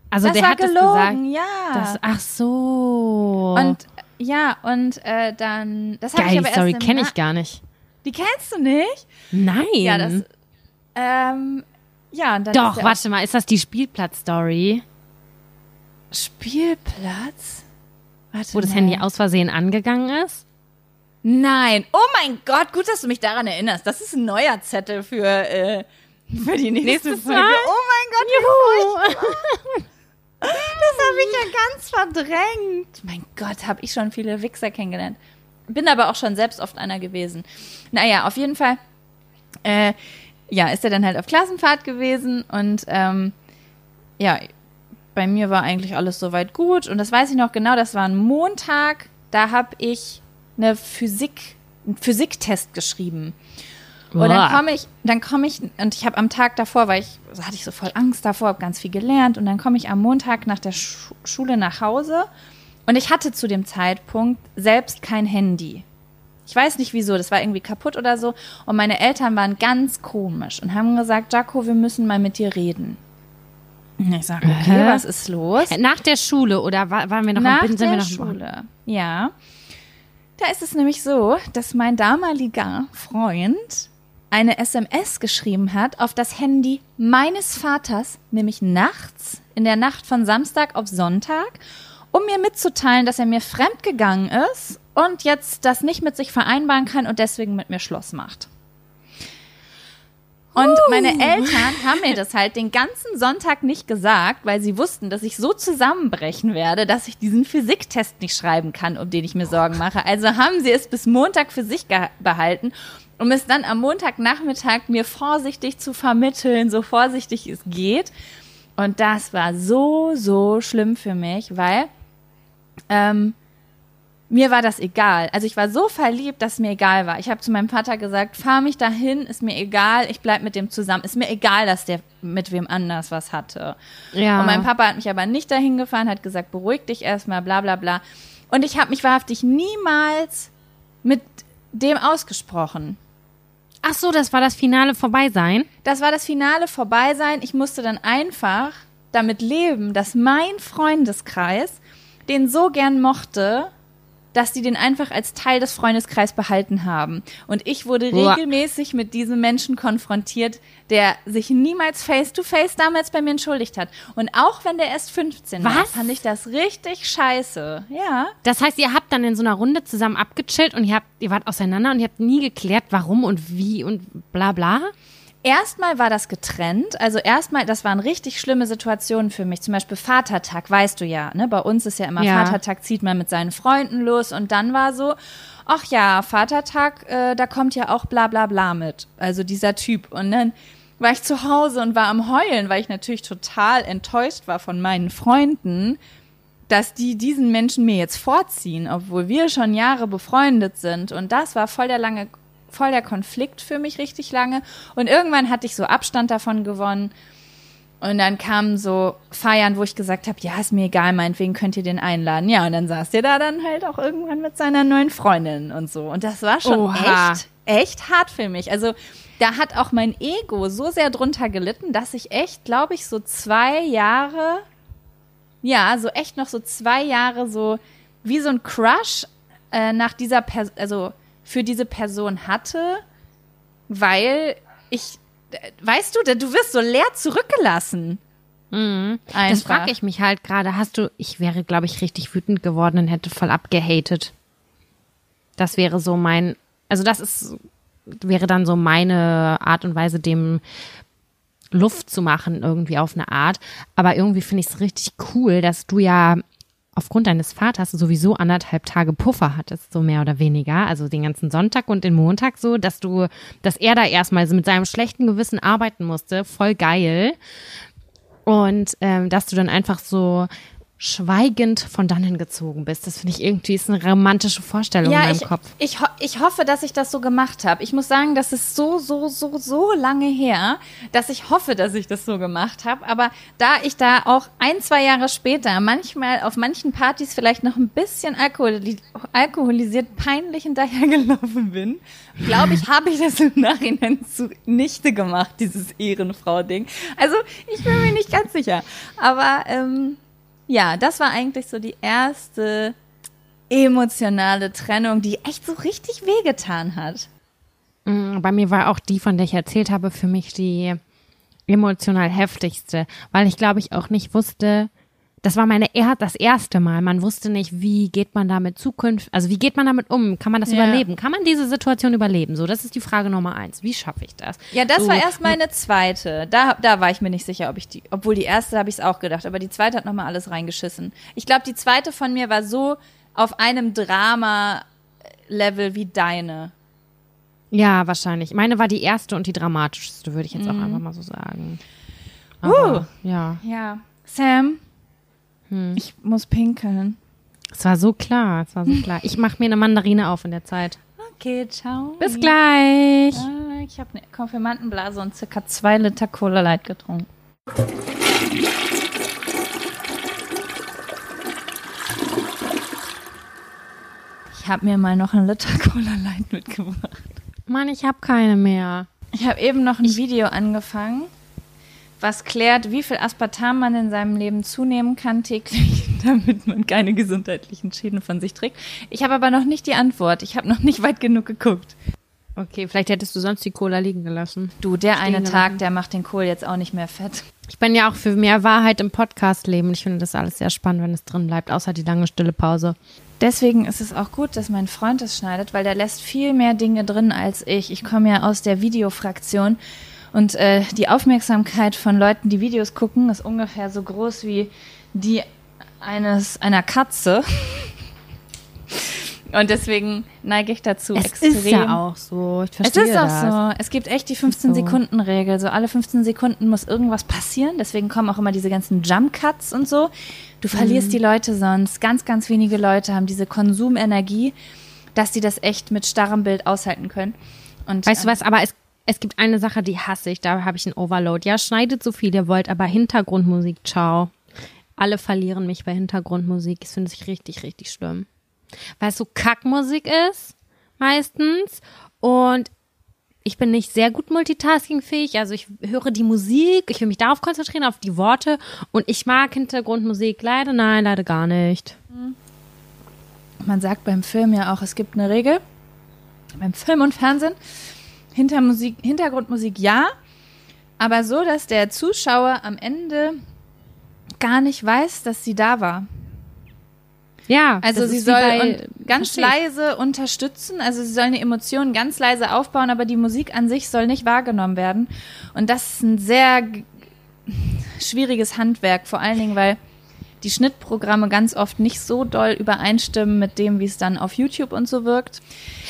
Also das der war hat gelogen, gesagt. ja. Das, ach so. und ja, und äh, dann, das habe ich Geil, aber die Story erst im kenne ich gar nicht. Die kennst du nicht? Nein. Ja, das, ähm, ja, und dann Doch, warte mal, ist das die Spielplatz-Story, Spielplatz? Warte wo das mal. Handy aus Versehen angegangen ist? Nein, oh mein Gott, gut, dass du mich daran erinnerst. Das ist ein neuer Zettel für, äh, für die nächste Nächstes Folge. Oh mein Gott, wie furchtbar. Das habe ich ja ganz verdrängt. Mein Gott, habe ich schon viele Wichser kennengelernt. Bin aber auch schon selbst oft einer gewesen. Naja, auf jeden Fall, äh, ja, ist er dann halt auf Klassenfahrt gewesen und ähm, ja, bei mir war eigentlich alles soweit gut und das weiß ich noch genau, das war ein Montag, da habe ich eine Physik, einen Physiktest geschrieben. Und dann komme ich, dann komme ich, und ich habe am Tag davor, weil ich, so hatte ich so voll Angst davor, habe ganz viel gelernt. Und dann komme ich am Montag nach der Schu Schule nach Hause. Und ich hatte zu dem Zeitpunkt selbst kein Handy. Ich weiß nicht wieso, das war irgendwie kaputt oder so. Und meine Eltern waren ganz komisch und haben gesagt, Jaco, wir müssen mal mit dir reden. Und ich sage, okay, was ist los? Nach der Schule oder wa- waren wir noch Nach im sind der noch Schule. Ja. Da ist es nämlich so, dass mein damaliger Freund eine SMS geschrieben hat auf das Handy meines Vaters, nämlich nachts, in der Nacht von Samstag auf Sonntag, um mir mitzuteilen, dass er mir fremdgegangen ist und jetzt das nicht mit sich vereinbaren kann und deswegen mit mir Schluss macht. Und meine Eltern haben mir das halt den ganzen Sonntag nicht gesagt, weil sie wussten, dass ich so zusammenbrechen werde, dass ich diesen Physiktest nicht schreiben kann, um den ich mir Sorgen mache. Also haben sie es bis Montag für sich behalten, um es dann am Montagnachmittag mir vorsichtig zu vermitteln, so vorsichtig es geht. Und das war so, so schlimm für mich, weil ähm, mir war das egal. Also ich war so verliebt, dass es mir egal war. Ich habe zu meinem Vater gesagt, fahr mich dahin, ist mir egal, ich bleib mit dem zusammen. Ist mir egal, dass der mit wem anders was hatte. Ja. Und mein Papa hat mich aber nicht dahin gefahren, hat gesagt, beruhig dich erstmal, bla bla bla. Und ich habe mich wahrhaftig niemals mit dem ausgesprochen. Ach so, das war das Finale vorbei sein. Das war das Finale vorbei sein. Ich musste dann einfach damit leben, dass mein Freundeskreis den so gern mochte, dass die den einfach als Teil des Freundeskreises behalten haben. Und ich wurde Boah. regelmäßig mit diesem Menschen konfrontiert, der sich niemals face-to-face damals bei mir entschuldigt hat. Und auch wenn der erst 15 war, Was? fand ich das richtig scheiße. Ja. Das heißt, ihr habt dann in so einer Runde zusammen abgechillt und ihr habt, ihr wart auseinander und ihr habt nie geklärt, warum und wie und bla bla. Erstmal war das getrennt. Also erstmal, das waren richtig schlimme Situationen für mich. Zum Beispiel Vatertag, weißt du ja. Ne? Bei uns ist ja immer Ja. Vatertag, zieht man mit seinen Freunden los. Und dann war so, ach ja, Vatertag, äh, da kommt ja auch bla bla bla mit. Also dieser Typ. Und dann war ich zu Hause und war am Heulen, weil ich natürlich total enttäuscht war von meinen Freunden, dass die diesen Menschen mir jetzt vorziehen, obwohl wir schon Jahre befreundet sind. Und das war voll der lange, voll der Konflikt für mich richtig lange. Und irgendwann hatte ich so Abstand davon gewonnen. Und dann kamen so Feiern, wo ich gesagt habe, ja, ist mir egal, meinetwegen könnt ihr den einladen. Ja, und dann saß der da dann halt auch irgendwann mit seiner neuen Freundin und so. Und das war schon Oha. echt, echt hart für mich. Also da hat auch mein Ego so sehr drunter gelitten, dass ich echt, glaube ich, so zwei Jahre, ja, so echt noch so zwei Jahre so wie so ein Crush äh, nach dieser Person, also für diese Person hatte, weil ich, weißt du, du wirst so leer zurückgelassen. Mhm. Das frage ich mich halt gerade. Hast du, ich wäre, glaube ich, richtig wütend geworden und hätte voll abgehatet. Das wäre so mein, also das ist, wäre dann so meine Art und Weise, dem Luft zu machen, irgendwie auf eine Art. Aber irgendwie finde ich es richtig cool, dass du ja aufgrund deines Vaters sowieso anderthalb Tage Puffer hattest, so mehr oder weniger. Also den ganzen Sonntag und den Montag so, dass du, dass er da erstmal mit seinem schlechten Gewissen arbeiten musste. Voll geil. Und ähm, dass du dann einfach so schweigend von dannen gezogen bist. Das finde ich irgendwie ist eine romantische Vorstellung in meinem ich, Kopf. Ich, ho ich hoffe, dass ich das so gemacht habe. Ich muss sagen, das ist so, so, so, so lange her, dass ich hoffe, dass ich das so gemacht habe. Aber da ich da auch ein, zwei Jahre später manchmal auf manchen Partys vielleicht noch ein bisschen alkoholi alkoholisiert peinlich hinterhergelaufen bin, glaube ich, habe ich das im Nachhinein zunichte gemacht, dieses Ehrenfrau-Ding. Also ich bin mir nicht ganz sicher. Aber ähm, ja, das war eigentlich so die erste emotionale Trennung, die echt so richtig wehgetan hat. Mm, Bei mir war auch die, von der ich erzählt habe, für mich die emotional heftigste, weil ich glaube ich auch nicht wusste, das war meine er das erste Mal. Man wusste nicht, wie geht man damit Zukunft, also wie geht man damit um? Kann man das Ja. überleben? Kann man diese Situation überleben? So, das ist die Frage Nummer eins. Wie schaffe ich das? Ja, das so, war erst meine zweite. Da, da war ich mir nicht sicher, ob ich die, obwohl die erste habe ich es auch gedacht, aber die zweite hat nochmal alles reingeschissen. Ich glaube, die zweite von mir war so auf einem Drama-Level wie deine. Ja, wahrscheinlich. Meine war die erste und die dramatischste, würde ich jetzt Mhm. auch einfach mal so sagen. Aber, ja. Ja. Sam, ich muss pinkeln. Es war so klar, es war so klar. Ich mache mir eine Mandarine auf in der Zeit. Okay, ciao. Bis gleich. Ah, Ich habe eine Konfirmandenblase und circa zwei Liter Cola Light getrunken. Ich habe mir mal noch ein Liter Cola Light mitgebracht. Mann, ich habe keine mehr. Ich habe eben noch ein Video angefangen, was klärt, wie viel Aspartam man in seinem Leben zunehmen kann täglich, damit man keine gesundheitlichen Schäden von sich trägt. Ich habe aber noch nicht die Antwort. Ich habe noch nicht weit genug geguckt. Okay, vielleicht hättest du sonst die Cola liegen gelassen. Du, der eine gelassen. Tag, der macht den Kohl jetzt auch nicht mehr fett. Ich bin ja auch für mehr Wahrheit im Podcast leben. Ich finde das alles sehr spannend, wenn es drin bleibt, außer die lange stille Pause. Deswegen ist es auch gut, dass mein Freund es schneidet, weil der lässt viel mehr Dinge drin als ich. Ich komme ja aus der Videofraktion und äh, die Aufmerksamkeit von Leuten, die Videos gucken, ist ungefähr so groß wie die eines einer Katze. Und deswegen neige ich dazu extrem. auch so. Ich Es verstehe ist auch das. so. Es gibt echt die 15-Sekunden-Regel. So alle 15 Sekunden muss irgendwas passieren. Deswegen kommen auch immer diese ganzen Jump-Cuts und so. Du verlierst Mhm. die Leute sonst. Ganz, ganz wenige Leute haben diese Konsumenergie, dass sie das echt mit starrem Bild aushalten können. Und, Weißt du ähm, was, aber es, es gibt eine Sache, die hasse ich, da habe ich einen Overload. Ja, schneidet so viel ihr wollt, aber Hintergrundmusik, ciao. Alle verlieren mich bei Hintergrundmusik. Das finde ich richtig, richtig schlimm. Weil es so Kackmusik ist, meistens. Und ich bin nicht sehr gut multitaskingfähig. Also ich höre die Musik, ich will mich darauf konzentrieren, auf die Worte. Und ich mag Hintergrundmusik leider, nein, leider gar nicht. Man sagt beim Film ja auch, es gibt eine Regel. Beim Film und Fernsehen. Hintermusik, Hintergrundmusik ja, aber so, dass der Zuschauer am Ende gar nicht weiß, dass sie da war. Ja, Also sie soll ganz leise unterstützen, also sie soll eine Emotion ganz leise aufbauen, aber die Musik an sich soll nicht wahrgenommen werden. Und das ist ein sehr schwieriges Handwerk, vor allen Dingen, weil die Schnittprogramme ganz oft nicht so doll übereinstimmen mit dem, wie es dann auf YouTube und so wirkt.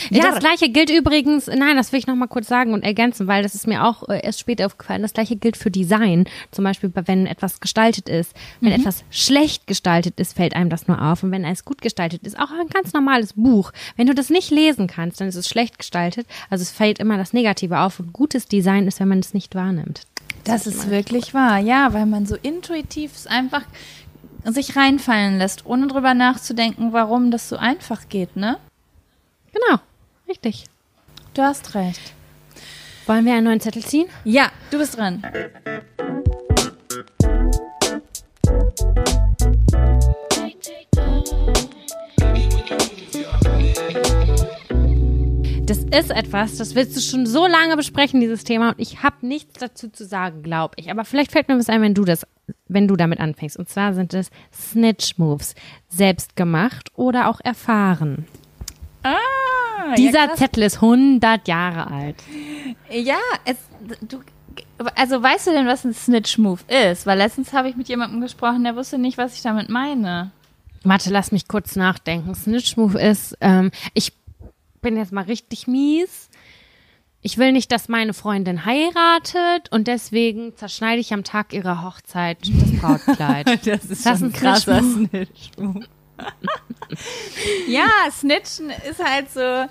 Ja, das gleiche gilt übrigens, nein, das will ich noch mal kurz sagen und ergänzen, weil das ist mir auch äh, erst später aufgefallen. Das gleiche gilt für Design. Zum Beispiel, bei- wenn etwas gestaltet ist. Wenn etwas schlecht gestaltet ist, fällt einem das nur auf. Und wenn es gut gestaltet ist, auch ein ganz normales Buch. Wenn du das nicht lesen kannst, dann ist es schlecht gestaltet. Also es fällt immer das Negative auf. Und gutes Design ist, wenn man es nicht wahrnimmt. Das ist wirklich wahr, ja, weil man so intuitiv es einfach sich reinfallen lässt, ohne drüber nachzudenken, warum das so einfach geht, ne? Genau, richtig. Du hast recht. Wollen wir einen neuen Zettel ziehen? Ja, du bist dran. Das ist etwas, das willst du schon so lange besprechen, dieses Thema, und ich habe nichts dazu zu sagen, glaube ich. Aber vielleicht fällt mir was ein, wenn du das, wenn du damit anfängst. Und zwar sind es Snitch-Moves, selbst gemacht oder auch erfahren. Ah, Dieser ja. Zettel ist 100 Jahre alt. ja es, du, also weißt du denn, was ein Snitch-Move ist? Weil letztens habe ich mit jemandem gesprochen, der wusste nicht, was ich damit meine. Warte, lass mich kurz nachdenken. Snitch-Move ist, ähm, ich bin jetzt mal richtig mies. ich will nicht, dass meine Freundin heiratet und deswegen zerschneide ich am Tag ihrer Hochzeit das Brautkleid. Das ist Das ein krasser. Snitch-Move. ja, Snitchen ist halt so,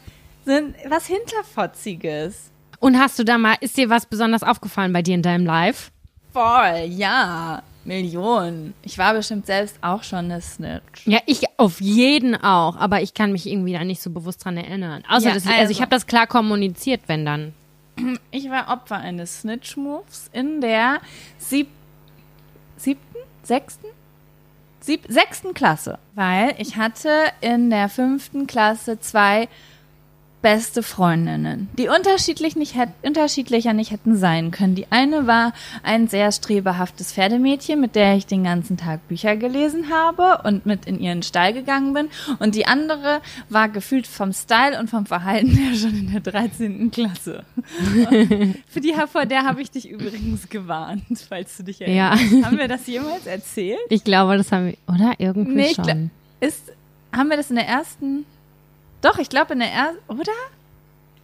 so was Hinterfotziges. Und hast du da mal, ist dir was besonders aufgefallen bei dir in deinem Live? Voll, ja. Millionen. Ich war bestimmt selbst auch schon eine Snitch. Ja, ich auf jeden auch, aber ich kann mich irgendwie da nicht so bewusst dran erinnern. Außer, Ja, dass ich, also, ich also- habe das klar kommuniziert, wenn dann. Ich war Opfer eines Snitch-Moves in der sieb siebten, sechsten, sieb sechsten Klasse. Weil ich hatte in der fünften Klasse zwei beste Freundinnen, die unterschiedlich nicht unterschiedlicher nicht hätten sein können. Die eine war ein sehr strebehaftes Pferdemädchen, mit der ich den ganzen Tag Bücher gelesen habe und mit in ihren Stall gegangen bin. Und die andere war gefühlt vom Style und vom Verhalten her schon in der 13. Klasse. Für die vor der habe ich dich übrigens gewarnt, falls du dich Ja. erinnerst. Haben wir das jemals erzählt? Ich glaube, das haben wir, oder? Irgendwie Nee, ich schon. Ist, haben wir das in der ersten? Doch, ich glaube in der ersten, oder?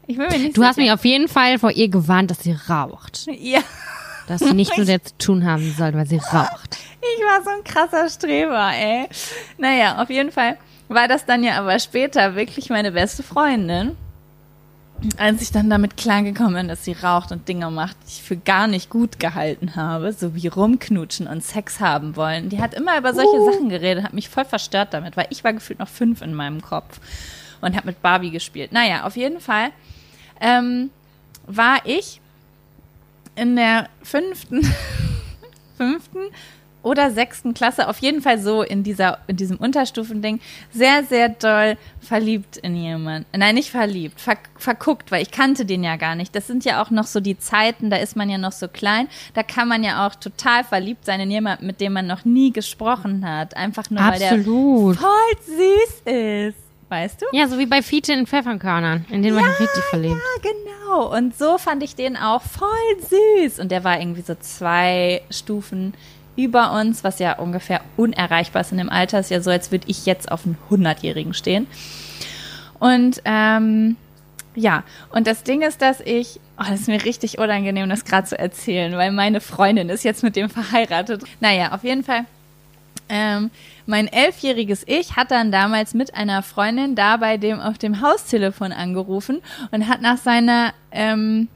Ich bin mir nicht Du hast mich sicher. auf jeden Fall vor ihr gewarnt, dass sie raucht. Ja, Dass sie nichts mit dir zu tun haben soll, weil sie raucht. ich war so ein krasser Streber, ey. Naja, auf jeden Fall war das dann ja aber später wirklich meine beste Freundin. Als ich dann damit klargekommen bin, dass sie raucht und Dinge macht, die ich für gar nicht gut gehalten habe, so wie rumknutschen und Sex haben wollen. Die hat immer über solche Sachen geredet, hat mich voll verstört damit, weil ich war gefühlt noch fünf in meinem Kopf und habe mit Barbie gespielt. Naja, auf jeden Fall ähm, war ich in der fünften, fünften oder sechsten Klasse, auf jeden Fall so in dieser, in diesem Unterstufending, sehr, sehr doll verliebt in jemanden. Nein, nicht verliebt, ver verguckt, weil ich kannte den ja gar nicht. Das sind ja auch noch so die Zeiten, da ist man ja noch so klein, da kann man ja auch total verliebt sein in jemanden, mit dem man noch nie gesprochen hat. Einfach nur, weil der Absolut. voll süß ist. Weißt du? Ja, so wie bei Fiete in Pfefferkörnern, in denen man sich richtig verliebt. Ja, genau. Und so fand ich den auch voll süß. Und der war irgendwie so zwei Stufen über uns, was ja ungefähr unerreichbar ist in dem Alter. Ist ja so, als würde ich jetzt auf einen 100-Jährigen stehen. Und ähm, ja, und das Ding ist, dass ich, oh, das ist mir richtig unangenehm, das gerade zu erzählen, weil meine Freundin ist jetzt mit dem verheiratet. Naja, auf jeden Fall. Ähm, mein elfjähriges Ich hat dann damals mit einer Freundin da bei dem auf dem Haustelefon angerufen und hat nach seiner ähm,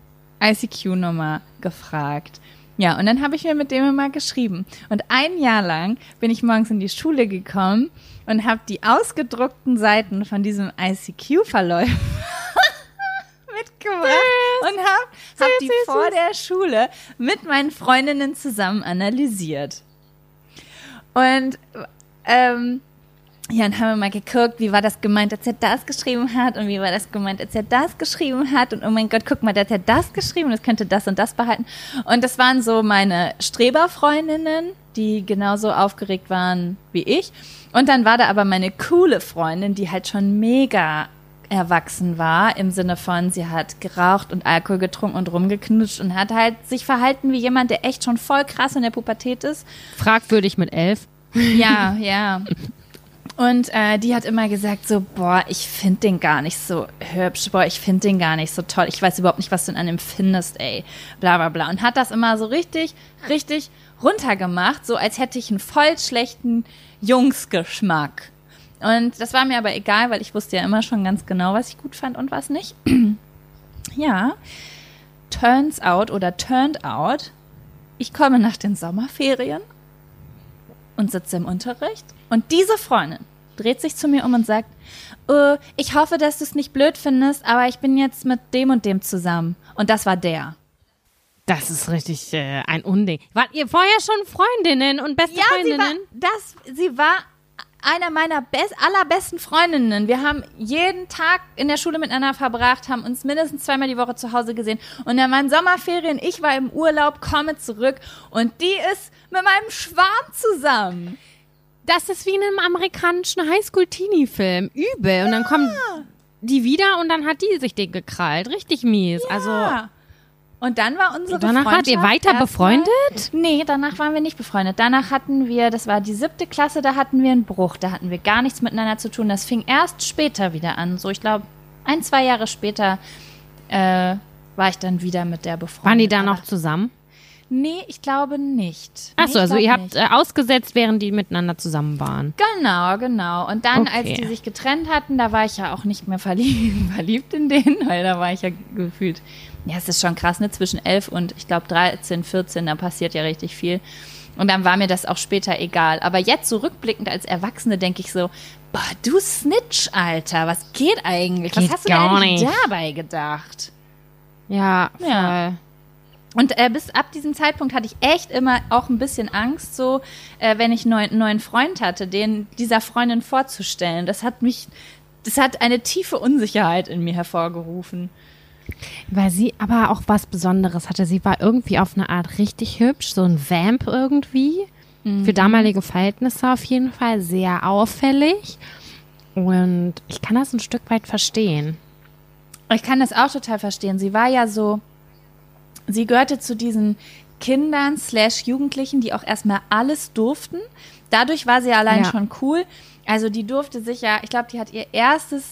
ICQ-Nummer gefragt. Ja, und dann habe ich mir mit dem immer geschrieben. Und ein Jahr lang bin ich morgens in die Schule gekommen und habe die ausgedruckten Seiten von diesem ICQ-Verläufer mitgebracht und habe hab die vor der Schule mit meinen Freundinnen zusammen analysiert. Und ähm, ja, dann haben wir mal geguckt, wie war das gemeint, als er das geschrieben hat und wie war das gemeint, als er das geschrieben hat und oh mein Gott, guck mal, hat ja das geschrieben, das könnte das und das behalten. Und das waren so meine Streberfreundinnen, die genauso aufgeregt waren wie ich. Und dann war da aber meine coole Freundin, die halt schon mega erwachsen war, im Sinne von, sie hat geraucht und Alkohol getrunken und rumgeknutscht und hat halt sich verhalten wie jemand, der echt schon voll krass in der Pubertät ist. Fragwürdig mit elf. Ja, ja. Und äh, die hat immer gesagt so, boah, ich finde den gar nicht so hübsch, boah, ich finde den gar nicht so toll, ich weiß überhaupt nicht, was du an ihm findest, ey, bla bla bla. Und hat das immer so richtig, richtig runtergemacht, so als hätte ich einen voll schlechten Jungsgeschmack. Und das war mir aber egal, weil ich wusste ja immer schon ganz genau, was ich gut fand und was nicht. ja, turns out oder turned out, ich komme nach den Sommerferien und sitze im Unterricht. Und diese Freundin dreht sich zu mir um und sagt, äh, ich hoffe, dass du es nicht blöd findest, aber ich bin jetzt mit dem und dem zusammen. Und das war der. Das ist richtig äh, ein Unding. Wart ihr vorher schon Freundinnen und beste Ja, sie war, Freundinnen? das, sie war einer meiner best, allerbesten Freundinnen. Wir haben jeden Tag in der Schule miteinander verbracht, haben uns mindestens zweimal die Woche zu Hause gesehen. Und dann waren Sommerferien, ich war im Urlaub, komme zurück und die ist mit meinem Schwarm zusammen. Das ist wie in einem amerikanischen Highschool-Teenie-Film. Übel. Und dann kommt die wieder und dann hat die sich den gekrallt. Richtig mies. Also Ja. Und dann war unsere danach wart ihr Freundschaft weiter befreundet? Nee, danach waren wir nicht befreundet. Danach hatten wir, das war die siebte Klasse, da hatten wir einen Bruch. Da hatten wir gar nichts miteinander zu tun. Das fing erst später wieder an. So, ich glaube, ein, zwei Jahre später äh, war ich dann wieder mit der befreundet. Waren die da noch zusammen? Nee, ich glaube nicht. Ach Nee, also ihr habt nicht. äh, ausgesetzt, während die miteinander zusammen waren. Genau, genau. Und dann, als Okay. die sich getrennt hatten, da war ich ja auch nicht mehr verliebt, verliebt in den, weil da war ich ja gefühlt, ja, es ist schon krass, ne? Zwischen 11 und ich glaube 13, 14, da passiert ja richtig viel. Und dann war mir das auch später egal. Aber jetzt so rückblickend als Erwachsene denke ich so, boah, du Snitch, Alter, was geht eigentlich? Geht was hast du eigentlich nicht. dabei gedacht? Ja, Ja. Und äh, bis ab diesem Zeitpunkt hatte ich echt immer auch ein bisschen Angst, so äh, wenn ich einen neuen, neuen Freund hatte, den dieser Freundin vorzustellen. Das hat mich, das hat eine tiefe Unsicherheit in mir hervorgerufen. Weil sie aber auch was Besonderes hatte. Sie war irgendwie auf eine Art richtig hübsch, so ein Vamp irgendwie. Für damalige Verhältnisse auf jeden Fall sehr auffällig. Und ich kann das ein Stück weit verstehen. Ich kann das auch total verstehen. Sie war ja so, sie gehörte zu diesen Kindern slash Jugendlichen, die auch erstmal alles durften. Dadurch war sie allein Ja. schon cool. Also die durfte sich ja, ich glaube, die hat ihr erstes,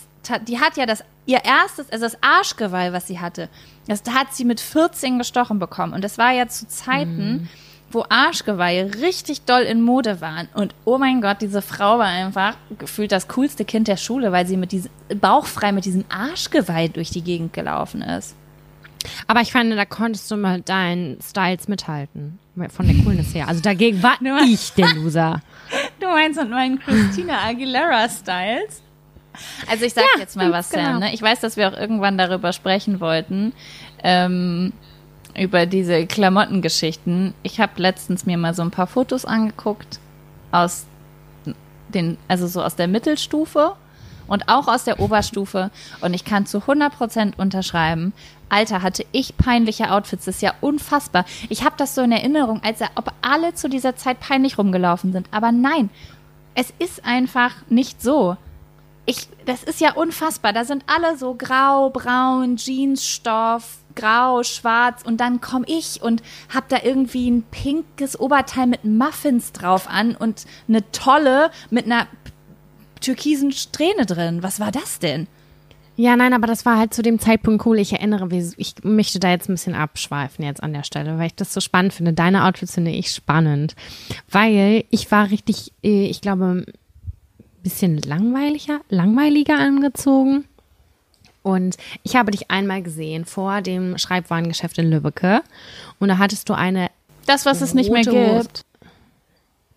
die hat ja das, ihr erstes, also das Arschgeweih, was sie hatte, das hat sie mit 14 gestochen bekommen. Und das war ja zu Zeiten, wo Arschgeweihe richtig doll in Mode waren. Und oh mein Gott, diese Frau war einfach gefühlt das coolste Kind der Schule, weil sie mit diesem, bauchfrei mit diesem Arschgeweih durch die Gegend gelaufen ist. Aber ich fand, da konntest du mal deinen Styles mithalten. Von der Coolness her. Also dagegen war ich der Loser. Du meinst mit meinen Christina Aguilera Styles? Also ich sag Ja, jetzt mal was, ganz Sam. genau. Ne? Ich weiß, dass wir auch irgendwann darüber sprechen wollten. Ähm, über diese Klamottengeschichten. Ich habe letztens mir mal so ein paar Fotos angeguckt aus den, also so aus der Mittelstufe und auch aus der Oberstufe. Und ich kann zu 100% unterschreiben. Alter, hatte ich peinliche Outfits. Das ist ja unfassbar. Ich habe das so in Erinnerung, als ob alle zu dieser Zeit peinlich rumgelaufen sind. Aber nein, es ist einfach nicht so. Ich, das ist ja unfassbar. Da sind alle so grau, braun, Jeansstoff, grau, schwarz und dann komme ich und hab da irgendwie ein pinkes Oberteil mit Muffins drauf an und eine tolle mit einer türkisen Strähne drin. Was war das denn? Ja, nein, aber das war halt zu dem Zeitpunkt cool. Ich erinnere, ich möchte da jetzt ein bisschen abschweifen jetzt an der Stelle, weil ich das so spannend finde. Deine Outfits finde ich spannend, weil ich war richtig, äh, ich glaube, bisschen langweiliger, langweiliger angezogen. Und ich habe dich einmal gesehen vor dem Schreibwarengeschäft in Lübbecke und da hattest du eine Das, was es nicht mehr gibt.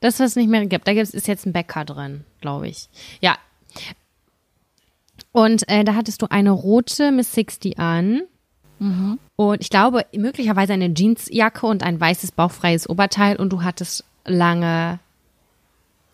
Das, was es nicht mehr gibt, da gibt's, ist jetzt ein Bäcker drin, glaube ich. Ja. Und äh, da hattest du eine rote Miss 60 an. Und ich glaube, möglicherweise eine Jeansjacke und ein weißes bauchfreies Oberteil und du hattest lange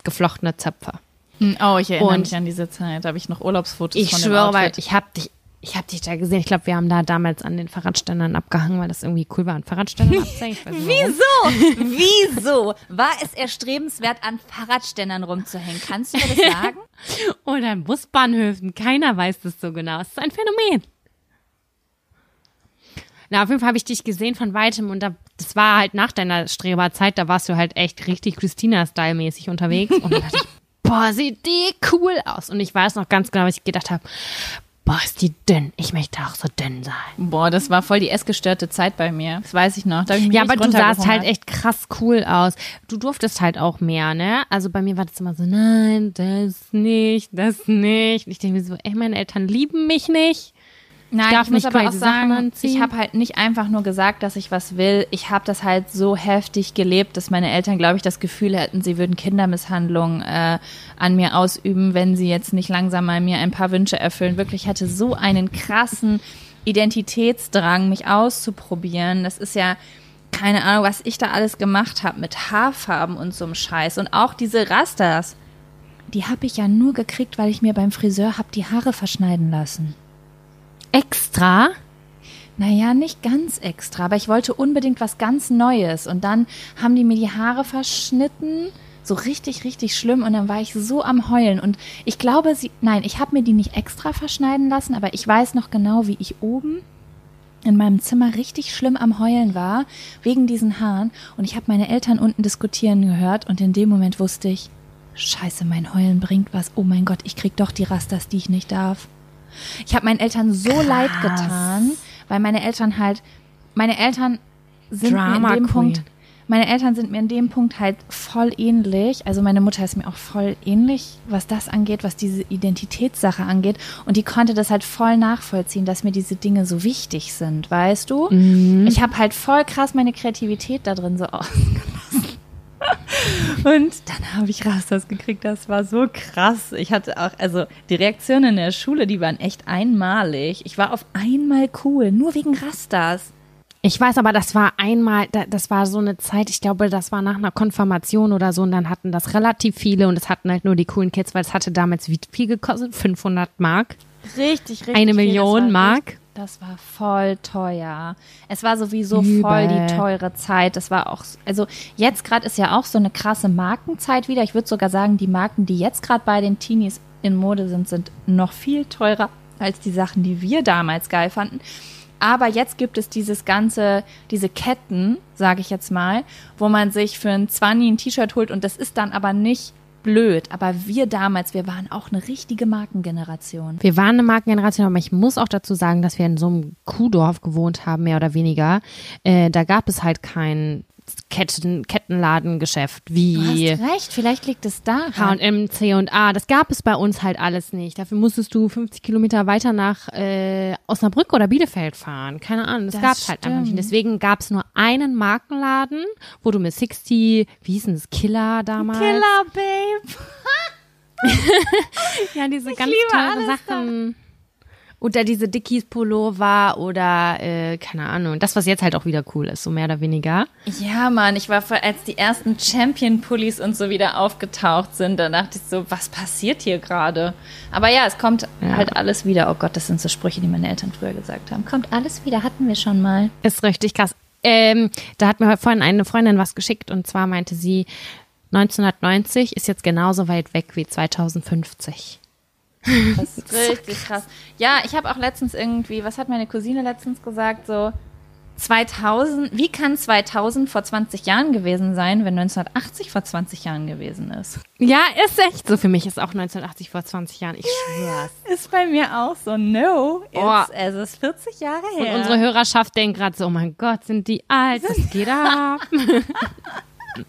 geflochtene Zöpfe. Hm, Oh, ich erinnere Und- mich an diese Zeit. Da habe ich noch Urlaubsfotos Ich von dem schwöre, Outfit. ich habe dich, ich habe dich da gesehen. Ich glaube, wir haben da damals an den Fahrradständern abgehangen, weil das irgendwie cool war, an Fahrradständern abzuhängen. Wieso? Wieso? War es erstrebenswert, an Fahrradständern rumzuhängen? Kannst du mir das sagen? Oder an Busbahnhöfen. Keiner weiß das so genau. Es ist ein Phänomen. Na, auf jeden Fall habe ich dich gesehen von weitem und da, das war halt nach deiner Streberzeit, da warst du halt echt richtig Christina-Style-mäßig unterwegs und dann dachte ich, boah, sieht die cool aus. Und ich weiß noch ganz genau, was ich gedacht habe, boah, ist die dünn. Ich möchte auch so dünn sein. Boah, das war voll die essgestörte Zeit bei mir. Das weiß ich noch. Ich Ja, aber du sahst halt echt krass cool aus. Du durftest halt auch mehr, ne? Also bei mir war das immer so, nein, das nicht, das nicht. Und ich denke mir so, ey, meine Eltern lieben mich nicht. Nein, darf ich muss nicht aber auch Sachen sagen, anziehen. ich habe halt nicht einfach nur gesagt, dass ich was will. Ich habe das halt so heftig gelebt, dass meine Eltern, glaube ich, das Gefühl hätten, sie würden Kindermisshandlung äh, an mir ausüben, wenn sie jetzt nicht langsam mal mir ein paar Wünsche erfüllen. Wirklich, ich hatte so einen krassen Identitätsdrang, mich auszuprobieren. Das ist ja keine Ahnung, was ich da alles gemacht habe mit Haarfarben und so einem Scheiß. Und auch diese Rastas, die habe ich ja nur gekriegt, weil ich mir beim Friseur habe die Haare verschneiden lassen. Extra? Naja, nicht ganz extra, aber ich wollte unbedingt was ganz Neues. Und dann haben die mir die Haare verschnitten. So richtig, richtig schlimm. Und dann war ich so am Heulen. Und ich glaube, sie. Nein, ich habe mir die nicht extra verschneiden lassen, aber ich weiß noch genau, wie ich oben in meinem Zimmer richtig schlimm am Heulen war, wegen diesen Haaren. Und ich habe meine Eltern unten diskutieren gehört. Und in dem Moment wusste ich, Scheiße, mein Heulen bringt was. Oh mein Gott, ich krieg doch die Rastas, die ich nicht darf. Ich habe meinen Eltern so leid getan, weil meine Eltern halt, meine Eltern sind Drama mir in dem Queen. Punkt, meine Eltern sind mir in dem Punkt halt voll ähnlich. Also meine Mutter ist mir auch voll ähnlich, was das angeht, was diese Identitätssache angeht. Und die konnte das halt voll nachvollziehen, dass mir diese Dinge so wichtig sind, weißt du? Ich habe halt voll krass meine Kreativität da drin so ausgelassen. Und dann habe ich Rastas gekriegt. Das war so krass. Ich hatte auch, also die Reaktionen in der Schule, die waren echt einmalig. Ich war auf einmal cool, nur wegen Rastas. Ich weiß aber, das war einmal, da- das war so eine Zeit, ich glaube, das war nach einer Konfirmation oder so und dann hatten das relativ viele und es hatten halt nur die coolen Kids, weil es hatte damals wie viel gekostet? 500 Mark? Richtig, richtig. Eine. Million Mark? Das war voll teuer. Es war sowieso Übel. voll die teure Zeit. Das war auch, also jetzt gerade ist ja auch so eine krasse Markenzeit wieder. Ich würde sogar sagen, die Marken, die jetzt gerade bei den Teenies in Mode sind, sind noch viel teurer als die Sachen, die wir damals geil fanden. Aber jetzt gibt es dieses ganze, diese Ketten, sage ich jetzt mal, wo man sich für ein 20 ein T-Shirt holt und das ist dann aber nicht blöd. Aber wir damals, wir waren auch eine richtige Markengeneration. Wir waren eine Markengeneration, aber ich muss auch dazu sagen, dass wir in so einem Kuhdorf gewohnt haben, mehr oder weniger. Äh, da gab es halt kein Ketten, Kettenladengeschäft wie Du hast recht, vielleicht liegt es daran. H&M, C&A. Das gab es bei uns halt alles nicht. Dafür musstest du 50 Kilometer weiter nach äh, Osnabrück oder Bielefeld fahren. Keine Ahnung, das, Das gab es halt einfach nicht. Deswegen gab es nur einen Markenladen, wo du mit 60, wie hieß denn das, Killer damals? Killer Babe. Ja, diese ganz liebe teuren alles Oder diese Dickies Pullover oder äh, keine Ahnung. Das, was jetzt halt auch wieder cool ist, so mehr oder weniger. Ja, Mann, ich war, voll- als die ersten Champion-Pullis und so wieder aufgetaucht sind, da dachte ich so, was passiert hier gerade? Aber ja, es kommt Ja. halt alles wieder. Oh Gott, das sind so Sprüche, die meine Eltern früher gesagt haben. Kommt alles wieder, hatten wir schon mal. Ist richtig krass. Ähm, da hat mir vorhin eine Freundin was geschickt und zwar meinte sie, 1990 ist jetzt genauso weit weg wie 2050. Das ist richtig krass. Ja, ich habe auch letztens irgendwie, was hat meine Cousine letztens gesagt, so 2000, wie kann 2000 vor 20 Jahren gewesen sein, wenn 1980 vor 20 Jahren gewesen ist? Ja, ist echt so. Für mich ist auch 1980 vor 20 Jahren. Ich schwör's. Ist bei mir auch so, no, it's, Oh. es ist 40 Jahre Und her. unsere Hörerschaft denkt gerade so, oh mein Gott, sind die alt, was geht ab?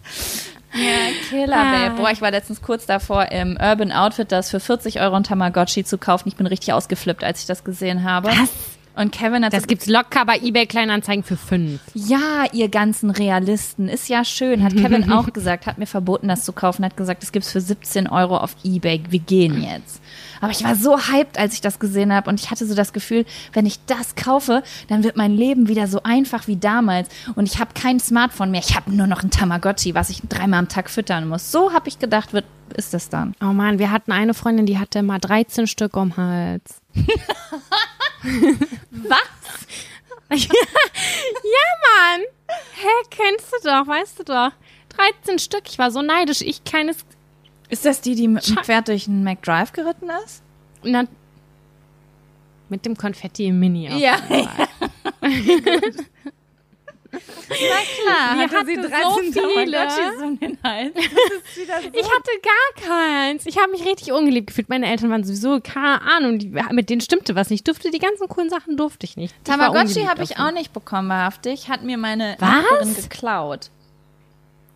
Ja, Killer, Ah. Babe. Boah, ich war letztens kurz davor, im Urban Outfitters für 40 Euro ein Tamagotchi zu kaufen. Ich bin richtig ausgeflippt, als ich das gesehen habe. Was? Und Kevin hat Das so, gibt's locker bei eBay Kleinanzeigen für fünf. ja, ihr ganzen Realisten, ist ja schön. Hat Kevin auch gesagt, hat mir verboten, das zu kaufen, hat gesagt, das gibt's für 17 Euro auf Ebay. Wir gehen jetzt. Aber ich war so hyped, als ich das gesehen habe und ich hatte so das Gefühl, wenn ich das kaufe, dann wird mein Leben wieder so einfach wie damals und ich habe kein Smartphone mehr. Ich habe nur noch ein Tamagotchi, was ich dreimal am Tag füttern muss. So habe ich gedacht, wird ist das dann. Oh man, wir hatten eine Freundin, die hatte mal 13 Stück um Hals. Was? Ja, Mann. Hä, kennst du doch, weißt du doch. 13 Stück. Ich war so neidisch. Ich keines. Ist das die, die mit dem Pferd durch einen McDrive geritten ist? Na, mit dem Konfetti im Mini. auf Ja. Na klar, Wir hatte hatten sie so 13 viele. Tamagotchis um den Hals. So. Ich hatte gar keins. Ich habe mich richtig ungeliebt gefühlt. Meine Eltern waren sowieso, keine Ahnung, die, mit denen stimmte was nicht. Ich durfte die ganzen coolen Sachen durfte ich nicht. Tamagotchi habe ich auch nicht bekommen, wahrhaftig. Hat mir meine Was? Nachbarin geklaut.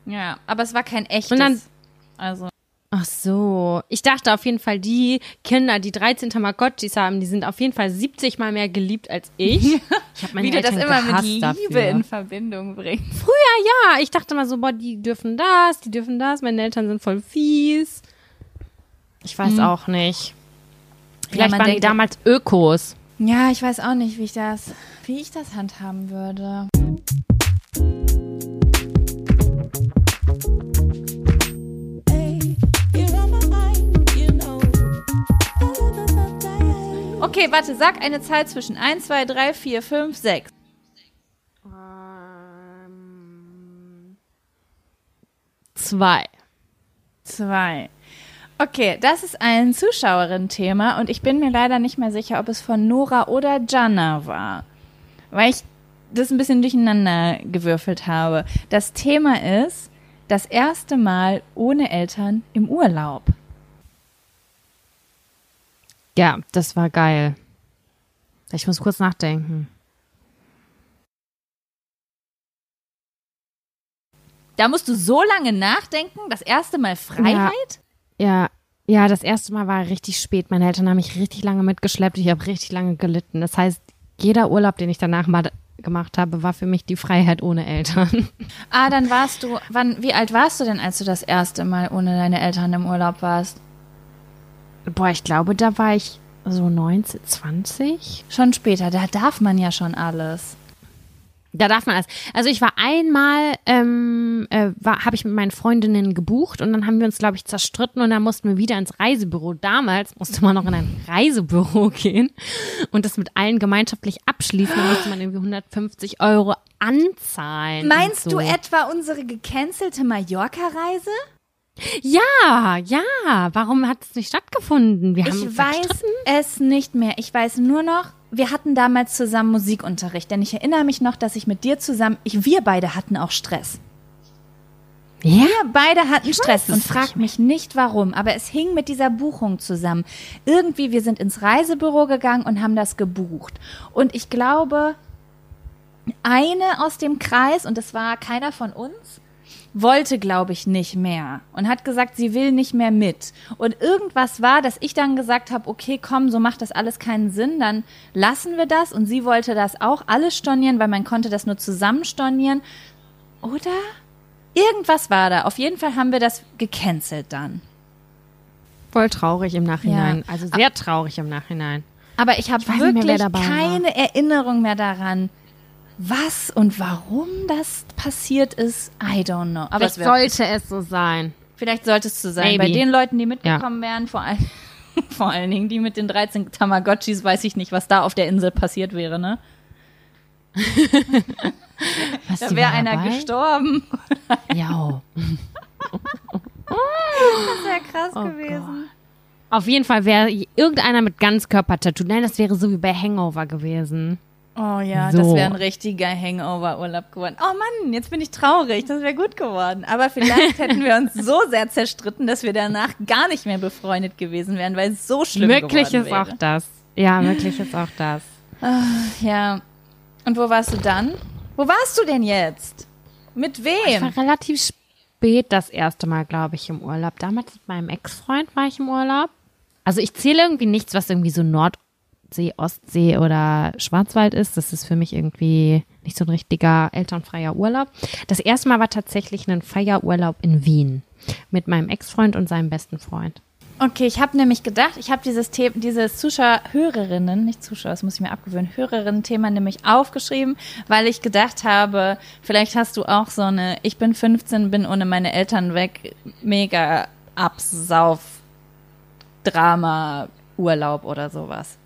Ja, aber es war kein echtes. Und dann- also, Ach so. Ich dachte auf jeden Fall, die Kinder, die 13 Tamagotchis haben, die sind auf jeden Fall 70 mal mehr geliebt als ich. Ich habe meine wie du das Eltern immer mit Liebe dafür. in Verbindung bringst. Früher ja, ich dachte mal so, boah, die dürfen das, die dürfen das, meine Eltern sind voll fies. Ich weiß auch nicht. Vielleicht man waren die damals Ökos. Ja, ich weiß auch nicht, wie ich das, wie ich das handhaben würde. Okay, warte, sag eine Zahl zwischen 1, 2, 3, 4, 5, 6. Zwei. Zwei. Okay, das ist ein Zuschauerinnen-Thema und ich bin mir leider nicht mehr sicher, ob es von Nora oder Jana war, weil ich das ein bisschen durcheinander gewürfelt habe. Das Thema ist das erste Mal ohne Eltern im Urlaub. Ja, das war geil. Ich muss kurz nachdenken. Da musst du so lange nachdenken, das erste Mal Freiheit? Ja, ja, ja das erste Mal war richtig spät. Meine Eltern haben mich richtig lange mitgeschleppt. Ich habe richtig lange gelitten. Das heißt, jeder Urlaub, den ich danach mal gemacht habe, war für mich die Freiheit ohne Eltern. Ah, dann warst du, wann, wie alt warst du denn, als du das erste Mal ohne deine Eltern im Urlaub warst? Boah, ich glaube, da war ich so 19, 20. Schon später, da darf man ja schon alles. Da darf man alles. Also ich war einmal, ähm, äh, habe ich mit meinen Freundinnen gebucht und dann haben wir uns, glaube ich, zerstritten und dann mussten wir wieder ins Reisebüro. Damals musste man noch in ein Reisebüro gehen und das mit allen gemeinschaftlich abschließen. Da musste man irgendwie 150 Euro anzahlen. Meinst und du so. etwa unsere gecancelte Mallorca-Reise? Ja, ja. Warum hat es nicht stattgefunden? Wir haben Ich uns weiß es nicht mehr. Ich weiß nur noch, wir hatten damals zusammen Musikunterricht, denn ich erinnere mich noch, dass ich mit dir zusammen, ich, wir beide hatten auch Stress. Ja. Wir beide hatten Stress es und frag nicht mich nicht warum, aber es hing mit dieser Buchung zusammen. Irgendwie, wir sind ins Reisebüro gegangen und haben das gebucht. Und ich glaube, eine aus dem Kreis, und das war keiner von uns, wollte, glaube ich, nicht mehr und hat gesagt, sie will nicht mehr mit. Und irgendwas war, dass ich dann gesagt habe, okay, komm, so macht das alles keinen Sinn, dann lassen wir das. Und sie wollte das auch alles stornieren, weil man konnte das nur zusammen stornieren. Oder? Irgendwas war da. Auf jeden Fall haben wir das gecancelt dann. Voll traurig im Nachhinein. Ja. Also sehr traurig im Nachhinein. Aber ich habe Ich weiß nicht mehr, wirklich dabei war. keine Erinnerung mehr daran, was und warum das passiert ist. I don't know. Aber Vielleicht sollte es so sein. vielleicht sollte es so sein. Maybe. Bei den Leuten, die mitgekommen wären, vor, all, vor allen Dingen die mit den 13 Tamagotchis, weiß ich nicht, was da auf der Insel passiert wäre, ne? Was, Da wäre einer dabei? gestorben. Ja. Das wäre krass Oh gewesen. Auf jeden Fall wäre irgendeiner mit Ganzkörpertattoo. Nein, das wäre so wie bei Hangover gewesen. Oh ja, So. das wäre ein richtiger Hangover-Urlaub geworden. Oh Mann, jetzt bin ich traurig. Das wäre gut geworden. Aber vielleicht hätten wir uns so sehr zerstritten, dass wir danach gar nicht mehr befreundet gewesen wären, weil es so schlimm Möglich geworden ist wäre. auch das. Ja, möglich ist auch das. Ja. Und wo warst du dann? Wo warst du denn jetzt? Mit Ich wem? war relativ spät das erste Mal, glaube ich, im Urlaub. Damals mit meinem Ex-Freund war ich im Urlaub. Also ich zähle irgendwie nichts, was irgendwie so Nordsee, Ostsee oder Schwarzwald ist. Das ist für mich irgendwie nicht so ein richtiger elternfreier Urlaub. Das erste Mal war tatsächlich ein Feierurlaub in Wien mit meinem Ex-Freund und seinem besten Freund. Okay, ich habe nämlich gedacht, ich habe dieses Thema, dieses Zuschauer, Hörerinnen, nicht Zuschauer, das muss ich mir abgewöhnen, Hörerinnen-Thema nämlich aufgeschrieben, weil ich gedacht habe, vielleicht hast du auch so eine, ich bin 15, bin ohne meine Eltern weg, mega Absauf, Drama, Urlaub oder sowas.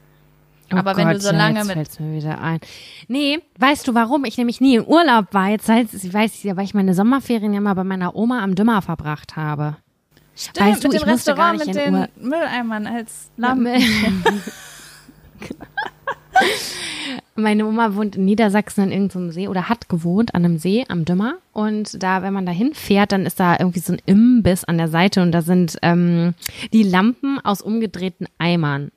Oh Aber wenn du so ja, lange jetzt mit- mir wieder ein. Nee, weißt du, warum ich nämlich nie im Urlaub war? Jetzt es, ich weiß ja, weil ich meine Sommerferien ja mal bei meiner Oma am Dümmer verbracht habe. Stimmt, Weißt du, mit dem Restaurant mit den Ur- Mülleimern als Lampen. Meine Oma wohnt in Niedersachsen an irgendeinem See oder hat gewohnt an einem See am Dümmer. Und da, wenn man da hinfährt, dann ist da irgendwie so ein Imbiss an der Seite und da sind ähm, die Lampen aus umgedrehten Eimern.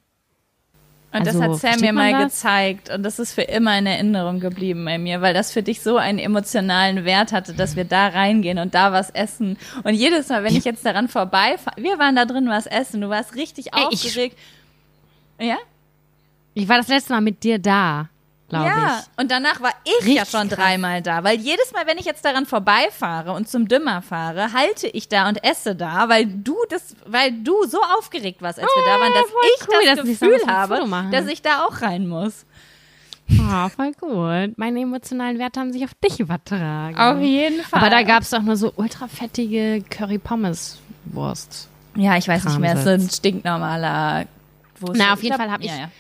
Und das Also, hat Sam versteht mir mal das? gezeigt und das ist für immer in Erinnerung geblieben bei mir, weil das für dich so einen emotionalen Wert hatte, dass wir da reingehen und da was essen. Und jedes Mal, wenn ich jetzt daran vorbeifahre, wir waren da drin was essen, du warst richtig Ey, ich- aufgeregt. ja? Ich war das letzte Mal mit dir da, glaube Ja, ich. und danach war ich ja Richtig schon krass. dreimal da, weil jedes Mal, wenn ich jetzt daran vorbeifahre und zum Dümmer fahre, halte ich da und esse da, weil du das, weil du so aufgeregt warst, als wir da waren, dass Ah, ich cool, das dass ich Gefühl ein habe, machen. dass ich da auch rein muss. Oh, voll gut. Meine emotionalen Werte haben sich auf dich übertragen. Auf jeden Fall. Aber da gab es doch nur so ultrafettige Curry-Pommes-Wurst. Ja, ich weiß nicht mehr, es ist ein Kramsitz. stinknormaler. es- Na, auf jeden glaub- Fall hab ich- Ja, ja.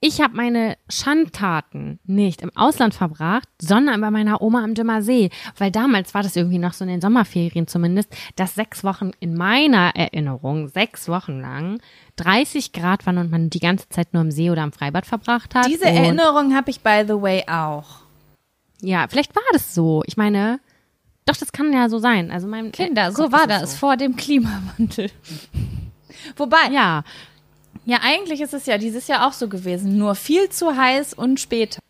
Ich habe meine Schandtaten nicht im Ausland verbracht, sondern bei meiner Oma am Dümmer See. Weil damals war das irgendwie noch so in den Sommerferien zumindest, dass sechs Wochen in meiner Erinnerung, sechs Wochen lang, 30 Grad waren und man die ganze Zeit nur im See oder am Freibad verbracht hat. Diese und, Erinnerung habe ich, by the way, auch. Ja, vielleicht war das so. Ich meine, doch, das kann ja so sein. Also mein Kinder, so war das So. vor dem Klimawandel. Wobei, ja. Ja, eigentlich ist es ja dieses Jahr auch so gewesen, nur viel zu heiß und später.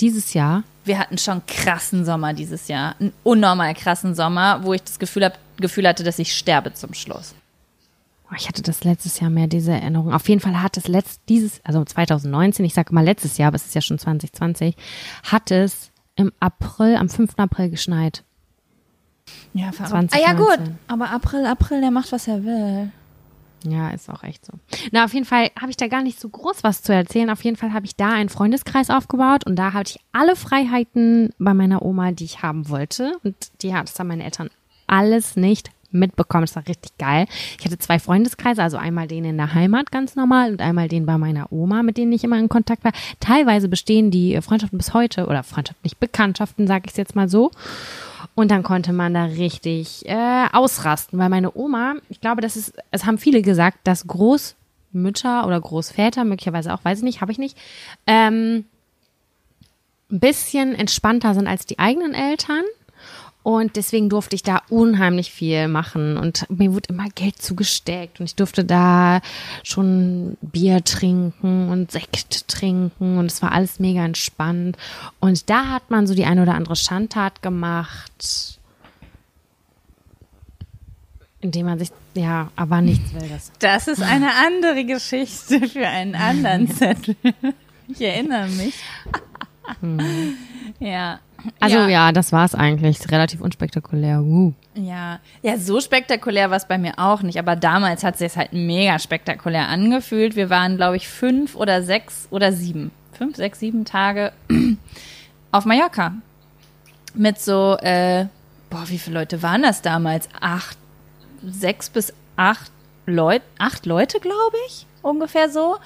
dieses Jahr. Wir hatten schon krassen Sommer dieses Jahr. Einen unnormal krassen Sommer, wo ich das Gefühl, hab, Gefühl hatte, dass ich sterbe zum Schluss. Oh, Ich hatte das letztes Jahr mehr, diese Erinnerung. Auf jeden Fall hat es letzt, dieses, also 2019, ich sage mal letztes Jahr, aber es ist ja schon 2020, hat es im April, am 5. April geschneit. Ja, verrückt. Ah ja, 2019. gut. Aber April, April, der macht, was er will. Ja, ist auch echt so. Na, auf jeden Fall habe ich da gar nicht so groß was zu erzählen. Auf jeden Fall habe ich da einen Freundeskreis aufgebaut und da hatte ich alle Freiheiten bei meiner Oma, die ich haben wollte. Und die hat es dann meine Eltern alles nicht mitbekommen. Das war richtig geil. Ich hatte zwei Freundeskreise, also einmal den in der Heimat ganz normal und einmal den bei meiner Oma, mit denen ich immer in Kontakt war. Teilweise bestehen die Freundschaften bis heute oder Freundschaften nicht Bekanntschaften, sage ich es jetzt mal so. Und dann konnte man da richtig äh, ausrasten, weil meine Oma, ich glaube, das ist, es haben viele gesagt, dass Großmütter oder Großväter, möglicherweise auch, weiß ich nicht, habe ich nicht, ähm, ein bisschen entspannter sind als die eigenen Eltern. Und deswegen durfte ich da unheimlich viel machen und mir wurde immer Geld zugesteckt und ich durfte da schon Bier trinken und Sekt trinken und es war alles mega entspannt. Und da hat man so die eine oder andere Schandtat gemacht, indem man sich, ja, aber nichts Wildes. Das ist eine andere Geschichte für einen anderen Zettel. Ich erinnere mich. Ja. Also ja, das war es eigentlich. Relativ unspektakulär. Uh. Ja, ja, so spektakulär war es bei mir auch nicht, aber damals hat sich halt mega spektakulär angefühlt. Wir waren, glaube ich, fünf oder sechs oder sieben, fünf, sechs, sieben Tage auf Mallorca. Mit so, äh, boah, wie viele Leute waren das damals? Acht, sechs bis acht Leute, acht Leute, glaube ich, ungefähr so.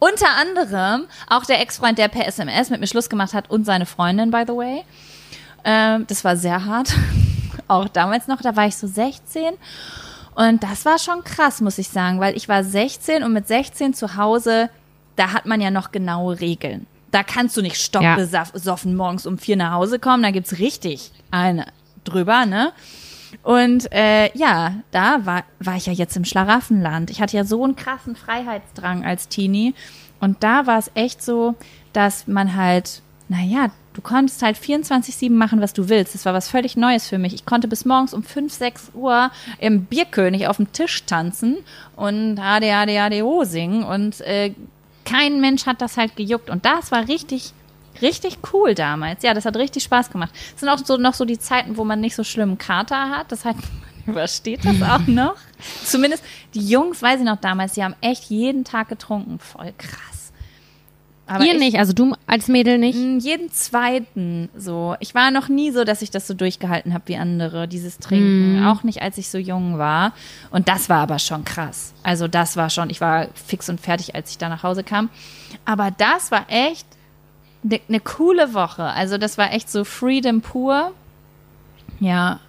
Unter anderem auch der Ex-Freund, der per SMS mit mir Schluss gemacht hat und seine Freundin, by the way. Ähm, das war sehr hart. Auch damals noch, da war ich so 16. Und das war schon krass, muss ich sagen, weil ich war 16 und mit 16 zu Hause, da hat man ja noch genaue Regeln. Da kannst du nicht stockbesoffen morgens um vier nach Hause kommen, da gibt's richtig eine drüber, ne? Und äh, ja, da war, war ich ja jetzt im Schlaraffenland. Ich hatte ja so einen krassen Freiheitsdrang als Teenie. Und da war es echt so, dass man halt, naja, du konntest halt 24-7 machen, was du willst. Das war was völlig Neues für mich. Ich konnte bis morgens um 5, 6 Uhr im Bierkönig auf dem Tisch tanzen und ADADADO singen. Und äh, kein Mensch hat das halt gejuckt. Und das war richtig, richtig cool damals. Ja, das hat richtig Spaß gemacht. Es sind auch so noch so die Zeiten, wo man nicht so schlimmen Kater hat. Das heißt, man übersteht das auch noch. Zumindest die Jungs, weiß ich noch damals, die haben echt jeden Tag getrunken. Voll krass. Aber Ihr ich- nicht, also du als Mädel nicht? Mm, Jeden zweiten so. Ich war noch nie so, dass ich das so durchgehalten habe wie andere, dieses Trinken. Auch nicht, als ich so jung war. Und das war aber schon krass. Also das war schon, ich war fix und fertig, als ich da nach Hause kam. Aber das war echt eine ne coole Woche. Also das war echt so Freedom pur. Ja.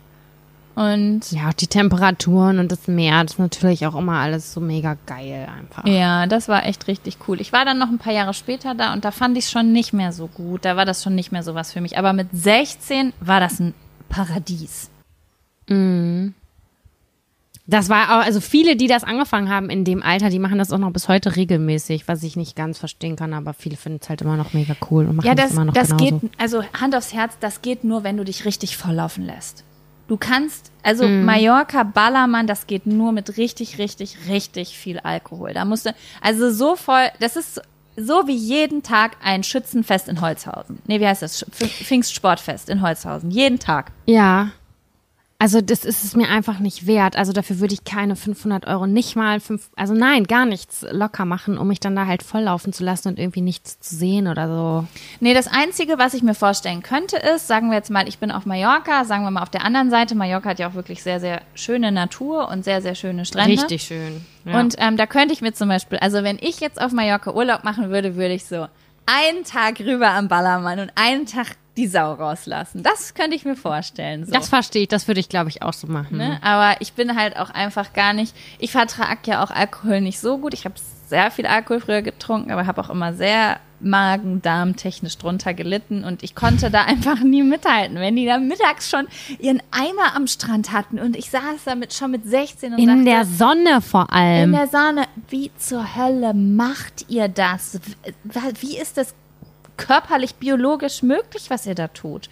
Und Ja, auch die Temperaturen und das Meer, das ist natürlich auch immer alles so mega geil einfach. Ja, das war echt richtig cool. Ich war dann noch ein paar Jahre später da und da fand ich es schon nicht mehr so gut. Da war das schon nicht mehr so was für mich. Aber mit 16 war das ein Paradies. Das war auch, also viele, die das angefangen haben in dem Alter, die machen das auch noch bis heute regelmäßig, was ich nicht ganz verstehen kann, aber viele finden es halt immer noch mega cool und machen Ja, das, immer noch das genauso. geht, also Hand aufs Herz, das geht nur, wenn du dich richtig volllaufen lässt. Du kannst, also Mallorca, Ballermann, das geht nur mit richtig, richtig, richtig viel Alkohol. Da musst du, also so voll, das ist so wie jeden Tag ein Schützenfest in Holzhausen. Nee, wie heißt das? Pf- Pfingstsportfest in Holzhausen. Jeden Tag. Ja. Also das ist es mir einfach nicht wert. Also dafür würde ich keine 500 Euro, nicht mal fünf, also nein, gar nichts locker machen, um mich dann da halt volllaufen zu lassen und irgendwie nichts zu sehen oder so. Nee, das Einzige, was ich mir vorstellen könnte, ist, sagen wir jetzt mal, ich bin auf Mallorca, sagen wir mal auf der anderen Seite. Mallorca hat ja auch wirklich sehr, sehr schöne Natur und sehr, sehr schöne Strände. Richtig schön. Ja. Und ähm, da könnte ich mir zum Beispiel, also wenn ich jetzt auf Mallorca Urlaub machen würde, würde ich so einen Tag rüber am Ballermann und einen Tag die Sau rauslassen. Das könnte ich mir vorstellen. So. das verstehe ich, das würde ich glaube ich auch so machen. Ne? Aber ich bin halt auch einfach gar nicht, ich vertrage ja auch Alkohol nicht so gut. Ich habe sehr viel Alkohol früher getrunken, aber habe auch immer sehr Magen-Darm-technisch drunter gelitten und ich konnte da einfach nie mithalten. Wenn die da mittags schon ihren Eimer am Strand hatten und ich saß damit schon mit 16 und In sagte, der Sonne vor in allem. der Sonne, wie zur Hölle macht ihr das? Wie ist das? Körperlich, biologisch möglich, was ihr da tut.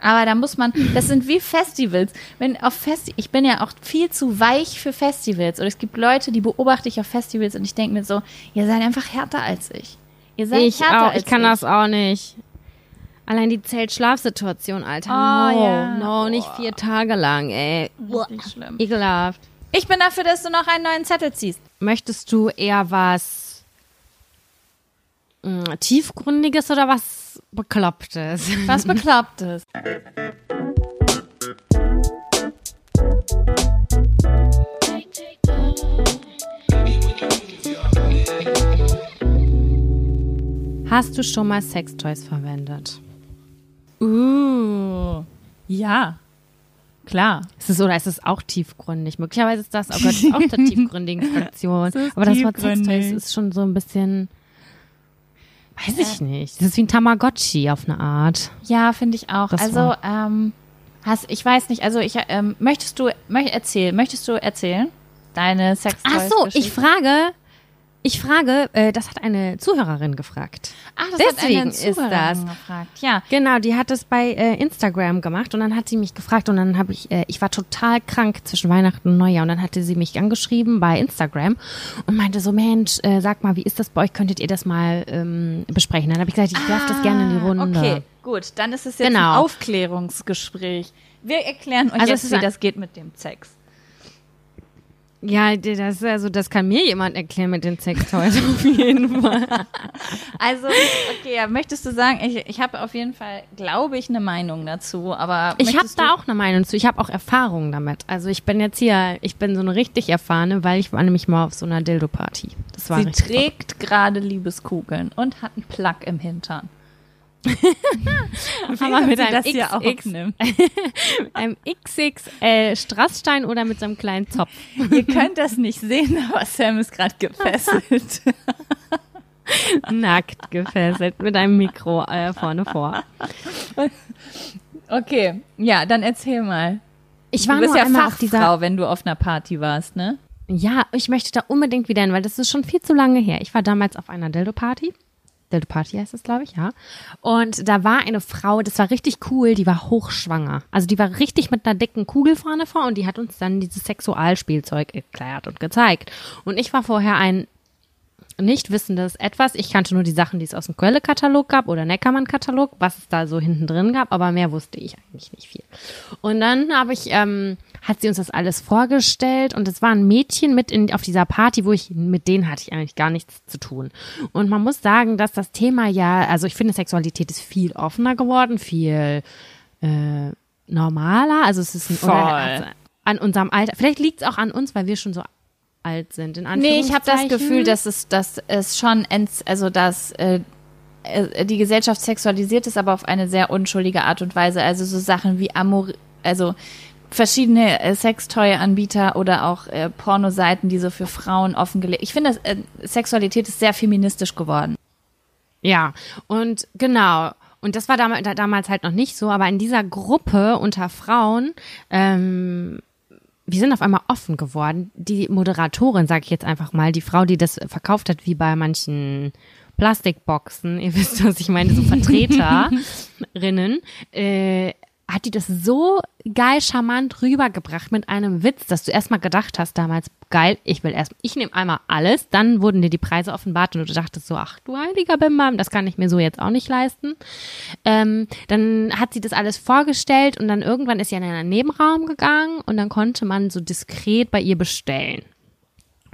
Aber da muss man, das sind wie Festivals. Wenn auf Festi ich bin ja auch viel zu weich für Festivals. Und es gibt Leute, die beobachte ich auf Festivals und ich denke mir so, ihr seid einfach härter als ich. Ihr seid Ich härter auch, als ich kann ich. das auch nicht. Allein die Zelt-Schlafsituation, Alter. Oh, no, ja. no, nicht vier Tage lang, ey. Richtig schlimm. Ekelhaft. Ich bin dafür, dass du noch einen neuen Zettel ziehst. Möchtest du eher was mh, tiefgründiges oder was beklopptes? Was Beklopptes. Hast du schon mal Sextoys verwendet? Uh, ja. Klar. Ist es oder ist es auch tiefgründig? Möglicherweise ist das oh Gott, auch der tiefgründigen Fraktion. Ist Aber das Wort Sextoys ist schon so ein bisschen, weiß ich nicht. Das ist wie ein Tamagotchi auf eine Art. Ja, finde ich auch. Das also, ähm, hast, ich weiß nicht, also ich, ähm, möchtest du, möcht, erzähl, möchtest du erzählen? Deine sex Ach so, ich frage, ich frage, äh, das hat eine Zuhörerin gefragt. Ach, das deswegen hat eine ist Zuhörerin das. gefragt. Ja. Genau, die hat es bei äh, Instagram gemacht und dann hat sie mich gefragt und dann habe ich, äh, ich war total krank zwischen Weihnachten und Neujahr und dann hatte sie mich angeschrieben bei Instagram und meinte so, Mensch, äh, sag mal, wie ist das bei euch? Könntet ihr das mal ähm, besprechen? Dann habe ich gesagt, ich werfe das gerne in die Runde. Ah, Okay, gut, dann ist es jetzt Genau. ein Aufklärungsgespräch. Wir erklären euch Also jetzt, ist wie das geht mit dem Sex. Ja, das, also das kann mir jemand erklären mit den Sextoys auf jeden Fall. Also, okay, ja, möchtest du sagen, ich, ich habe auf jeden Fall, glaube ich, eine Meinung dazu, aber Ich habe da auch eine Meinung zu. Ich habe auch Erfahrungen damit. Also ich bin jetzt hier, ich bin so eine richtig erfahrene, weil ich war nämlich mal auf so einer Dildo-Party. Das war Sie trägt gerade Liebeskugeln und hat einen Plug im Hintern. Aber mit einem XX aufnimmt. einem XXL Strassstein oder mit so einem kleinen Zopf. Ihr könnt das nicht sehen, aber Sam ist gerade gefesselt. Nackt gefesselt mit einem Mikro äh, vorne vor. Okay, ja, dann erzähl mal. Ich war Du bist ja einmal auf Fachfrau, dieser. wenn du auf einer Party warst, ne? Ja, ich möchte da unbedingt wieder hin, weil das ist schon viel zu lange her. Ich war damals auf einer Dildo-Party. Dildo-Party heißt es, glaube ich, ja. Und da war eine Frau, das war richtig cool, die war hochschwanger. Also die war richtig mit einer dicken Kugel vorne vor und die hat uns dann dieses Sexualspielzeug erklärt und gezeigt. Und ich war vorher ein nicht wissendes etwas. Ich kannte nur die Sachen, die es aus dem Quelle-Katalog gab oder Neckermann-Katalog, was es da so hinten drin gab, aber mehr wusste ich eigentlich nicht viel. Und dann habe ich, ähm, hat sie uns das alles vorgestellt und es war ein Mädchen mit in, auf dieser Party, wo ich, mit denen hatte ich eigentlich gar nichts zu tun. Und man muss sagen, dass das Thema ja, also ich finde, Sexualität ist viel offener geworden, viel äh, normaler. Also es ist ein, also an unserem Alter. Vielleicht liegt es auch an uns, weil wir schon so alt sind. In Nee, ich habe das. Gefühl, dass es, dass es schon, ents, also dass äh, äh, die Gesellschaft sexualisiert ist, aber auf eine sehr unschuldige Art und Weise. Also so Sachen wie Amor, also verschiedene äh, Sextoy-Anbieter oder auch äh, Pornoseiten, die so für Frauen offengelegt. Ich finde, äh, Sexualität ist sehr feministisch geworden. Ja, und genau. Und das war damals, damals halt noch nicht so, aber in dieser Gruppe unter Frauen, ähm, wir sind auf einmal offen geworden. Die Moderatorin, sage ich jetzt einfach mal, die Frau, die das verkauft hat, wie bei manchen Plastikboxen, ihr wisst, was ich meine, so Vertreterinnen, äh, hat die das so geil charmant rübergebracht mit einem Witz, dass du erstmal gedacht hast damals, geil, ich will erst, ich nehme einmal alles, dann wurden dir die Preise offenbart und du dachtest so, ach du heiliger Bimbam, das kann ich mir so jetzt auch nicht leisten. Ähm, dann hat sie das alles vorgestellt und dann irgendwann ist sie in einen Nebenraum gegangen und dann konnte man so diskret bei ihr bestellen.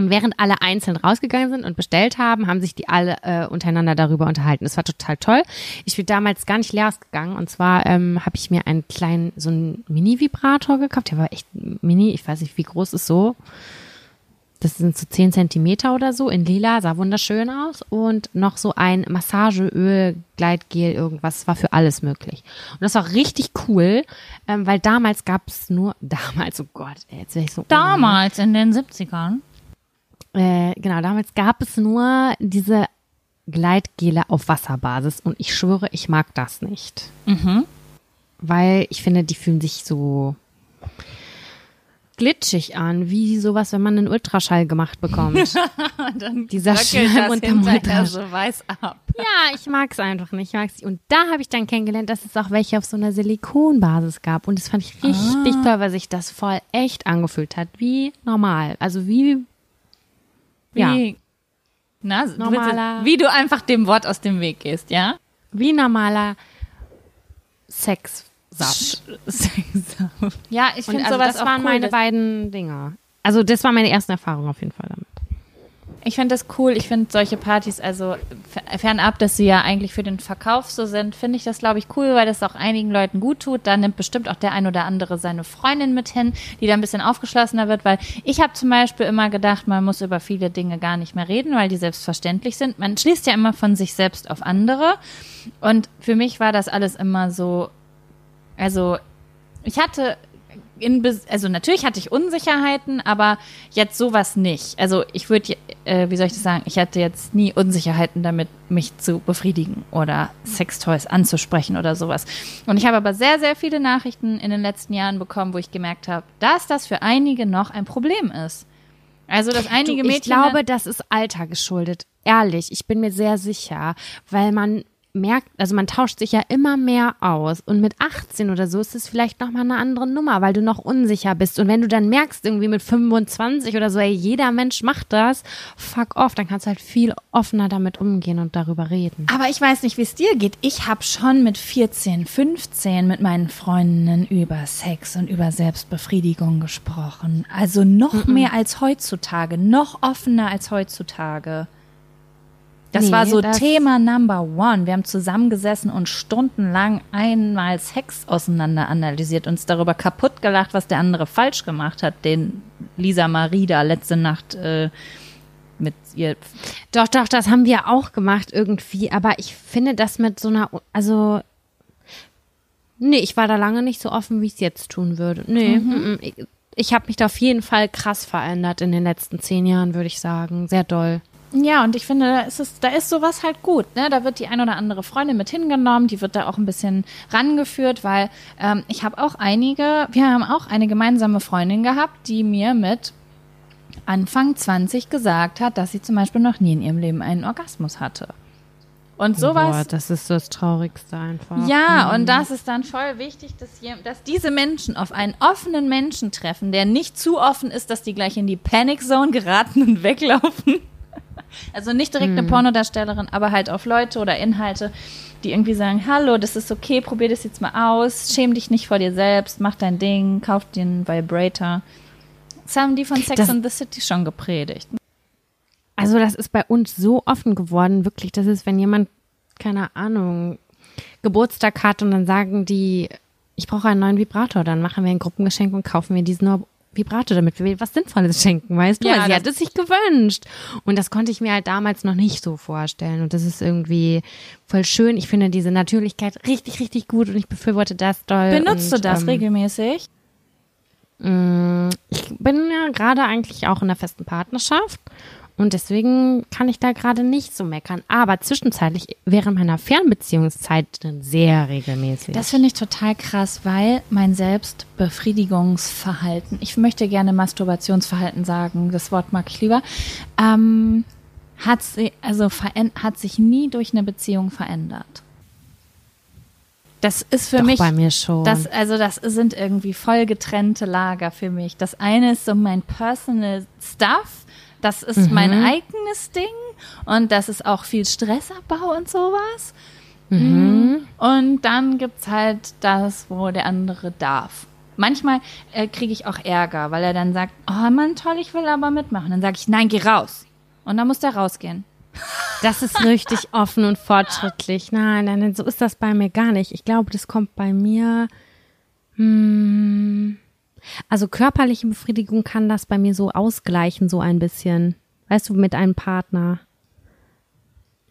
Während alle einzeln rausgegangen sind und bestellt haben, haben sich die alle äh, untereinander darüber unterhalten. Das war total toll. Ich bin damals gar nicht leer ausgegangen. Und zwar ähm, habe ich mir einen kleinen, so einen Mini-Vibrator gekauft. Der war echt mini. Ich weiß nicht, wie groß ist so. Das sind so 10 Zentimeter oder so in lila, sah wunderschön aus. Und noch so ein Massageöl, Gleitgel, irgendwas, war für alles möglich. Und das war richtig cool, ähm, weil damals gab es nur, damals, oh Gott, ey, jetzt wäre ich so. Damals in den 70ern. Äh, genau, damals gab es nur diese Gleitgele auf Wasserbasis und ich schwöre, ich mag das nicht. Mhm. Weil ich finde, die fühlen sich so glitschig an, wie sowas, wenn man einen Ultraschall gemacht bekommt. dann Dieser unterm hinterher Ultraschall. so weiß ab. Ja, ich mag's einfach nicht. Ich mag's. Und da habe ich dann kennengelernt, dass es auch welche auf so einer Silikonbasis gab. Und das fand ich richtig Ah. toll, weil sich das voll echt angefühlt hat. Wie normal. Also wie, ja, Wie, na, du Normaler- jetzt- wie du einfach dem Wort aus dem Weg gehst, ja? wie normaler Sexsaft. ja, ich finde also sowas das auch waren cool. meine beiden Dinger. Also das war meine ersten Erfahrungen auf jeden Fall damit. Ich finde das cool. Ich finde solche Partys, also fer- fernab, dass sie ja eigentlich für den Verkauf so sind, finde ich das, glaube ich, cool, weil das auch einigen Leuten gut tut. Da nimmt bestimmt auch der ein oder andere seine Freundin mit hin, die da ein bisschen aufgeschlossener wird, weil ich habe zum Beispiel immer gedacht, man muss über viele Dinge gar nicht mehr reden, weil die selbstverständlich sind. Man schließt ja immer von sich selbst auf andere. Und für mich war das alles immer so, also ich hatte in, also natürlich hatte ich Unsicherheiten, aber jetzt sowas nicht. Also ich würde, äh, wie soll ich das sagen, ich hatte jetzt nie Unsicherheiten damit, mich zu befriedigen oder Sextoys anzusprechen oder sowas. Und ich habe aber sehr, sehr viele Nachrichten in den letzten Jahren bekommen, wo ich gemerkt habe, dass das für einige noch ein Problem ist. Also, dass einige Du, Mädchen. ich glaube, das ist Alter geschuldet. Ehrlich, ich bin mir sehr sicher, weil man merkt, also man tauscht sich ja immer mehr aus und mit 18 oder so ist es vielleicht noch mal eine andere Nummer, weil du noch unsicher bist und wenn du dann merkst irgendwie mit 25 oder so, ey, jeder Mensch macht das, fuck off, dann kannst du halt viel offener damit umgehen und darüber reden. Aber ich weiß nicht, wie es dir geht. Ich habe schon mit 14, 15 mit meinen Freundinnen über Sex und über Selbstbefriedigung gesprochen. Also noch mehr als heutzutage, noch offener als heutzutage. Das Nee, war so das- Thema Number One. Wir haben zusammengesessen und stundenlang einmal Sex auseinander analysiert, uns darüber kaputt gelacht, was der andere falsch gemacht hat, den Lisa Marie da letzte Nacht äh, mit ihr Doch, doch, das haben wir auch gemacht irgendwie, aber ich finde das mit so einer, also, nee, ich war da lange nicht so offen, wie ich es jetzt tun würde. Nee, mhm. ich, ich habe mich da auf jeden Fall krass verändert in den letzten zehn Jahren, würde ich sagen. Sehr doll. Ja, und ich finde, da ist es, da ist sowas halt gut. Ne? Da wird die ein oder andere Freundin mit hingenommen, die wird da auch ein bisschen rangeführt, weil ähm, ich habe auch einige, wir haben auch eine gemeinsame Freundin gehabt, die mir mit Anfang 20 gesagt hat, dass sie zum Beispiel noch nie in ihrem Leben einen Orgasmus hatte. Und sowas. Boah, das ist das Traurigste einfach. Ja, und das ist dann voll wichtig, dass, jem- dass diese Menschen auf einen offenen Menschen treffen, der nicht zu offen ist, dass die gleich in die Panic Zone geraten und weglaufen. Also nicht direkt eine Pornodarstellerin, aber halt auf Leute oder Inhalte, die irgendwie sagen, hallo, das ist okay, probier das jetzt mal aus, schäm dich nicht vor dir selbst, mach dein Ding, kauf dir einen Vibrator. Das haben die von Sex Das- and the City schon gepredigt. Also das ist bei uns so offen geworden, wirklich. Das ist, wenn jemand, keine Ahnung, Geburtstag hat und dann sagen die, ich brauche einen neuen Vibrator, dann machen wir ein Gruppengeschenk und kaufen wir diesen Vibrator, damit wir was Sinnvolles schenken, weißt du? Ja, Weil sie hat es sich gewünscht. Und das konnte ich mir halt damals noch nicht so vorstellen. Und das ist irgendwie voll schön. Ich finde diese Natürlichkeit richtig, richtig gut und ich befürworte das doll. Benutzt und, du das ähm, regelmäßig? Ich bin ja gerade eigentlich auch in einer festen Partnerschaft und deswegen kann ich da gerade nicht so meckern. Aber zwischenzeitlich während meiner Fernbeziehungszeit dann sehr regelmäßig. Das finde ich total krass, weil mein Selbstbefriedigungsverhalten, ich möchte gerne Masturbationsverhalten sagen, das Wort mag ich lieber, ähm, hat, sie, also hat sich nie durch eine Beziehung verändert. Das ist für Doch, mich bei mir schon. Das, also das sind irgendwie voll getrennte Lager für mich. Das eine ist so mein personal Stuff. Das ist mein eigenes Ding. Und das ist auch viel Stressabbau und sowas. Mhm. Und dann gibt's halt das, wo der andere darf. Manchmal äh, kriege ich auch Ärger, weil er dann sagt, oh Mann, toll, ich will aber mitmachen. Dann sage ich, nein, geh raus. Und dann muss der rausgehen. Das ist richtig offen und fortschrittlich. Nein, nein, nein, so ist das bei mir gar nicht. Ich glaube, das kommt bei mir. Hm, also körperliche Befriedigung kann das bei mir so ausgleichen, so ein bisschen. Weißt du, mit einem Partner.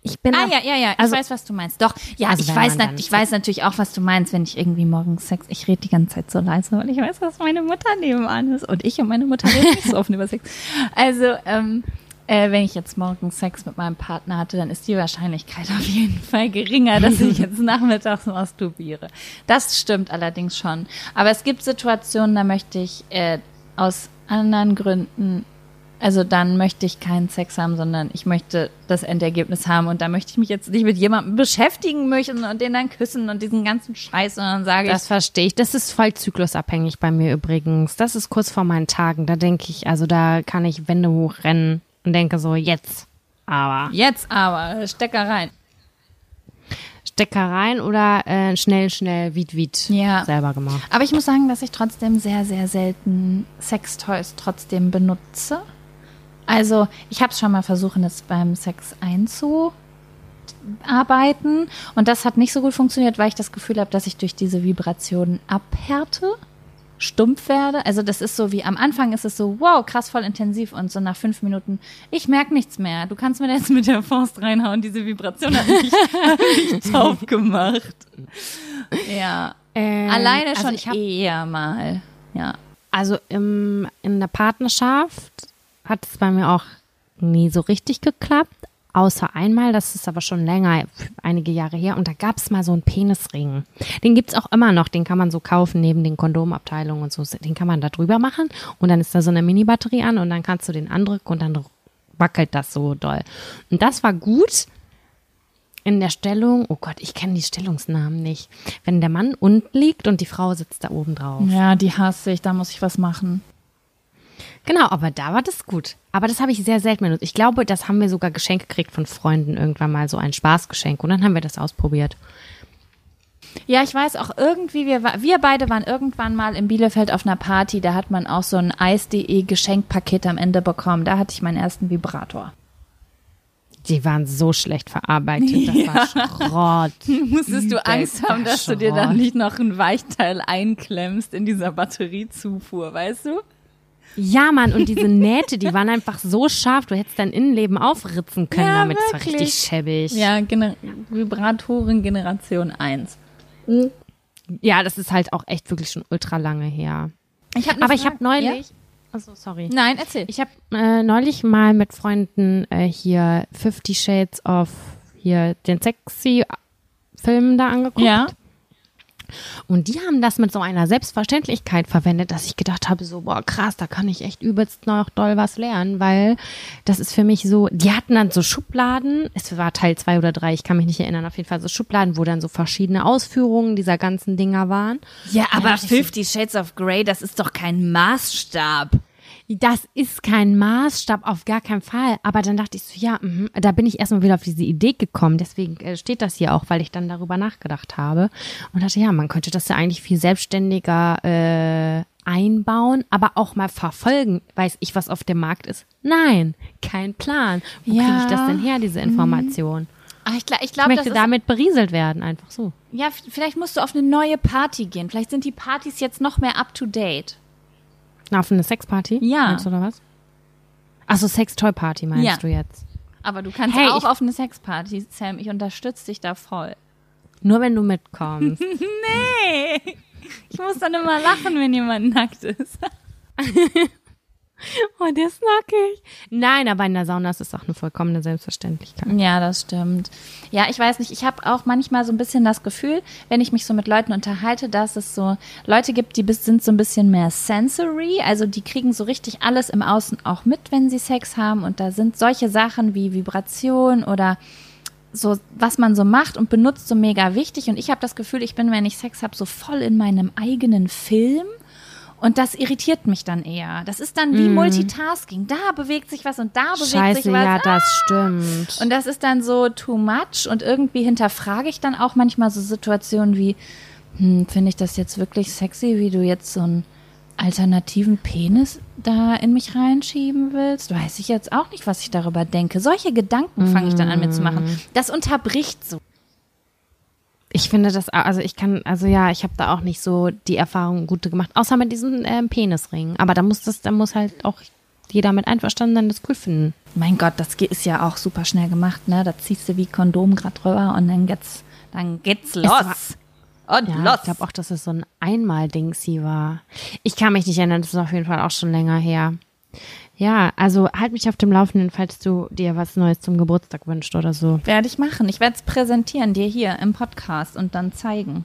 Ich bin Ah auch- ja, ja, ja, ich also- weiß, was du meinst. Doch, ja, Also ich weiß, dann ich weiß natürlich auch, was du meinst, wenn ich irgendwie morgens Sex. Ich rede die ganze Zeit so leise, weil ich weiß, dass meine Mutter nebenan ist und ich und meine Mutter reden nicht so offen über Sex. Also, ähm, äh, wenn ich jetzt morgens Sex mit meinem Partner hatte, dann ist die Wahrscheinlichkeit auf jeden Fall geringer, dass ich jetzt nachmittags masturbiere. Das stimmt allerdings schon. Aber es gibt Situationen, da möchte ich äh, aus anderen Gründen, also dann möchte ich keinen Sex haben, sondern ich möchte das Endergebnis haben und da möchte ich mich jetzt nicht mit jemandem beschäftigen möchten und den dann küssen und diesen ganzen Scheiß und dann sage Das ich, verstehe ich. Das ist voll zyklusabhängig bei mir übrigens. Das ist kurz vor meinen Tagen. Da denke ich, also da kann ich Wände hochrennen und denke so, jetzt. Aber jetzt aber, Stecker rein. Stecker rein oder äh, schnell, schnell, wied, wied Ja. selber gemacht. Aber ich muss sagen, dass ich trotzdem sehr, sehr selten Sextoys trotzdem benutze. Also ich habe es schon mal versucht, das beim Sex einzuarbeiten. Und das hat nicht so gut funktioniert, weil ich das Gefühl habe, dass ich durch diese Vibrationen abhärte, stumpf werde. Also das ist so wie am Anfang ist es so, wow, krass voll intensiv. Und so nach fünf Minuten, ich merke nichts mehr. Du kannst mir jetzt mit der Faust reinhauen. Diese Vibration hat mich, hat mich taub gemacht. Ja. Ähm, Alleine also schon ich hab- eher mal. Ja. Also im, in der Partnerschaft hat es bei mir auch nie so richtig geklappt. Außer einmal, das ist aber schon länger, einige Jahre her. Und da gab es mal so einen Penisring. Den gibt's auch immer noch. Den kann man so kaufen neben den Kondomabteilungen und so. Den kann man da drüber machen. Und dann ist da so eine Mini-Batterie an und dann kannst du den andrücken und dann wackelt das so doll. Und das war gut in der Stellung. Oh Gott, ich kenne die Stellungsnamen nicht. Wenn der Mann unten liegt und die Frau sitzt da oben drauf. Ja, die hasse ich, da muss ich was machen. Genau, aber da war das gut. Aber das habe ich sehr selten benutzt. Ich glaube, das haben wir sogar geschenkt gekriegt von Freunden irgendwann mal, so ein Spaßgeschenk. Und dann haben wir das ausprobiert. Ja, ich weiß auch irgendwie, wir, wir beide waren irgendwann mal in Bielefeld auf einer Party, da hat man auch so ein Eis.de Geschenkpaket am Ende bekommen. Da hatte ich meinen ersten Vibrator. Die waren so schlecht verarbeitet. Das war Schrott. Musstest du Angst haben, dass du dir dann Schrott. nicht noch ein Weichteil einklemmst in dieser Batteriezufuhr, weißt du? Ja, Mann, und diese Nähte, die waren einfach so scharf, du hättest dein Innenleben aufritzen können Ja, damit. Das war richtig schäbig. Ja, Gener Vibratoren Generation 1. ja, das ist halt auch echt wirklich schon ultra lange her. Ich hab Aber ich habe neulich. Ja? Also sorry. Nein, erzähl. Ich habe äh, neulich mal mit Freunden äh, hier Fifty Shades of hier den sexy Film da angeguckt. ja. Und die haben das mit so einer Selbstverständlichkeit verwendet, dass ich gedacht habe, so, boah, krass, da kann ich echt übelst noch doll was lernen, weil das ist für mich so, die hatten dann so Schubladen, es war Teil zwei oder drei, ich kann mich nicht erinnern, auf jeden Fall so Schubladen, wo dann so verschiedene Ausführungen dieser ganzen Dinger waren. Ja, aber dachte ich so- Fifty Shades of Grey, das ist doch kein Maßstab. Das ist kein Maßstab, auf gar keinen Fall. Aber dann dachte ich so, ja, mhm. da bin ich erstmal wieder auf diese Idee gekommen. Deswegen äh, steht das hier auch, weil ich dann darüber nachgedacht habe. Und dachte, ja, man könnte das ja eigentlich viel selbstständiger äh, einbauen, aber auch mal verfolgen. Weiß ich, was auf dem Markt ist? Nein, kein Plan. Wo kriege Ja. ich das denn her, diese Information? Ach, ich glaube, ich Ich glaub, das möchte damit berieselt werden, einfach so. Ja, vielleicht musst du auf eine neue Party gehen. Vielleicht sind die Partys jetzt noch mehr up to date. Na, Auf eine Sexparty? Ja. Meinst du, oder was? Achso, Sex-Toy-Party meinst Ja. du jetzt? Aber du kannst Hey, auch auf eine Sexparty, Sam. Ich unterstütze dich da voll. Nur wenn du mitkommst. Nee. Ich muss dann immer lachen, wenn jemand nackt ist. Oh, der ist nackig. Nein, aber in der Sauna ist es auch eine vollkommene Selbstverständlichkeit. Ja, das stimmt. Ja, ich weiß nicht, ich habe auch manchmal so ein bisschen das Gefühl, wenn ich mich so mit Leuten unterhalte, dass es so Leute gibt, die sind so ein bisschen mehr sensory, also die kriegen so richtig alles im Außen auch mit, wenn sie Sex haben und da sind solche Sachen wie Vibration oder so, was man so macht und benutzt, so mega wichtig und ich habe das Gefühl, ich bin, wenn ich Sex habe, so voll in meinem eigenen Film und das irritiert mich dann eher. Das ist dann wie Multitasking. Da bewegt sich was und da bewegt Scheiße, sich was. ja, das stimmt. Und das ist dann so too much und irgendwie hinterfrage ich dann auch manchmal so Situationen wie, hm, finde ich das jetzt wirklich sexy, wie du jetzt so einen alternativen Penis da in mich reinschieben willst? Weiß ich jetzt auch nicht, was ich darüber denke. Solche Gedanken fange ich dann an mir zu machen. Das unterbricht so. Ich finde das, also ich kann, also ja, ich habe da auch nicht so die Erfahrung gute gemacht, außer mit diesen ähm, Penisringen. Aber da muss das, da muss halt auch jeder mit einverstanden sein, das cool finden. Mein Gott, das ist ja auch super schnell gemacht, ne? Da ziehst du wie Kondom grad drüber und dann geht's, dann geht's los. und Ja, los. ich glaube auch, dass es so ein Einmal-Ding sie war. Ich kann mich nicht erinnern, das ist auf jeden Fall auch schon länger her. Ja, also halt mich auf dem Laufenden, falls du dir was Neues zum Geburtstag wünschst oder so. Werde ich machen. Ich werde es präsentieren dir hier im Podcast und dann zeigen.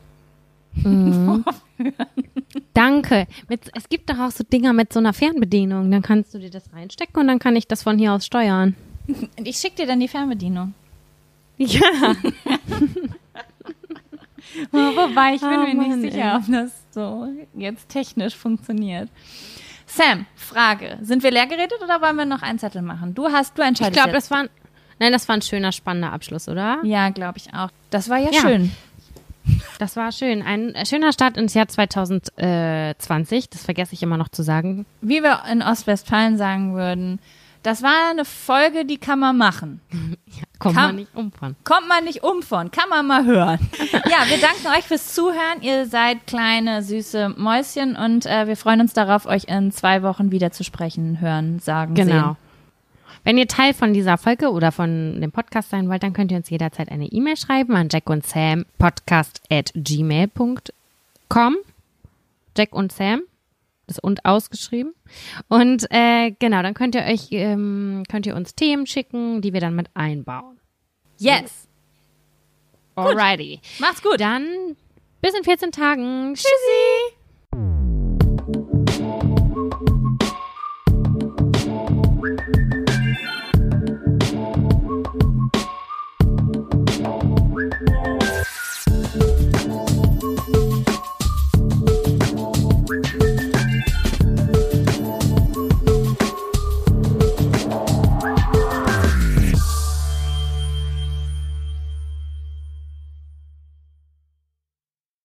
Mhm. Danke. Mit, es gibt doch auch so Dinger mit so einer Fernbedienung. Dann kannst du dir das reinstecken und dann kann ich das von hier aus steuern. Ich schicke dir dann die Fernbedienung. Ja. Wobei, ich bin Oh mir Mann, nicht sicher, ey. ob das so jetzt technisch funktioniert. Sam, Frage. Sind wir leer geredet oder wollen wir noch einen Zettel machen? Du hast, du Ich entscheidest glaube, jetzt. das war ein, nein, das war ein schöner, spannender Abschluss, oder? Ja, glaube ich auch. Das war ja, Ja. schön. Das war schön. Ein schöner Start ins Jahr 2020. Das vergesse ich immer noch zu sagen. Wie wir in Ostwestfalen sagen würden, das war eine Folge, die kann man machen. Kommt man nicht um von. Kommt man nicht um von, kann man mal hören. ja, wir danken euch fürs Zuhören. Ihr seid kleine, süße Mäuschen und äh, wir freuen uns darauf, euch in zwei Wochen wieder zu sprechen, hören, sagen, Genau. sehen. Wenn ihr Teil von dieser Folge oder von dem Podcast sein wollt, dann könnt ihr uns jederzeit eine E-Mail schreiben an Jack und Sam podcast at gmail.com. Jack und Sam. Das und ausgeschrieben. Und äh, genau, dann könnt ihr euch, ähm, könnt ihr uns Themen schicken, die wir dann mit einbauen. Yes. Alrighty. Macht's gut. Dann bis in 14 Tagen. Tschüssi.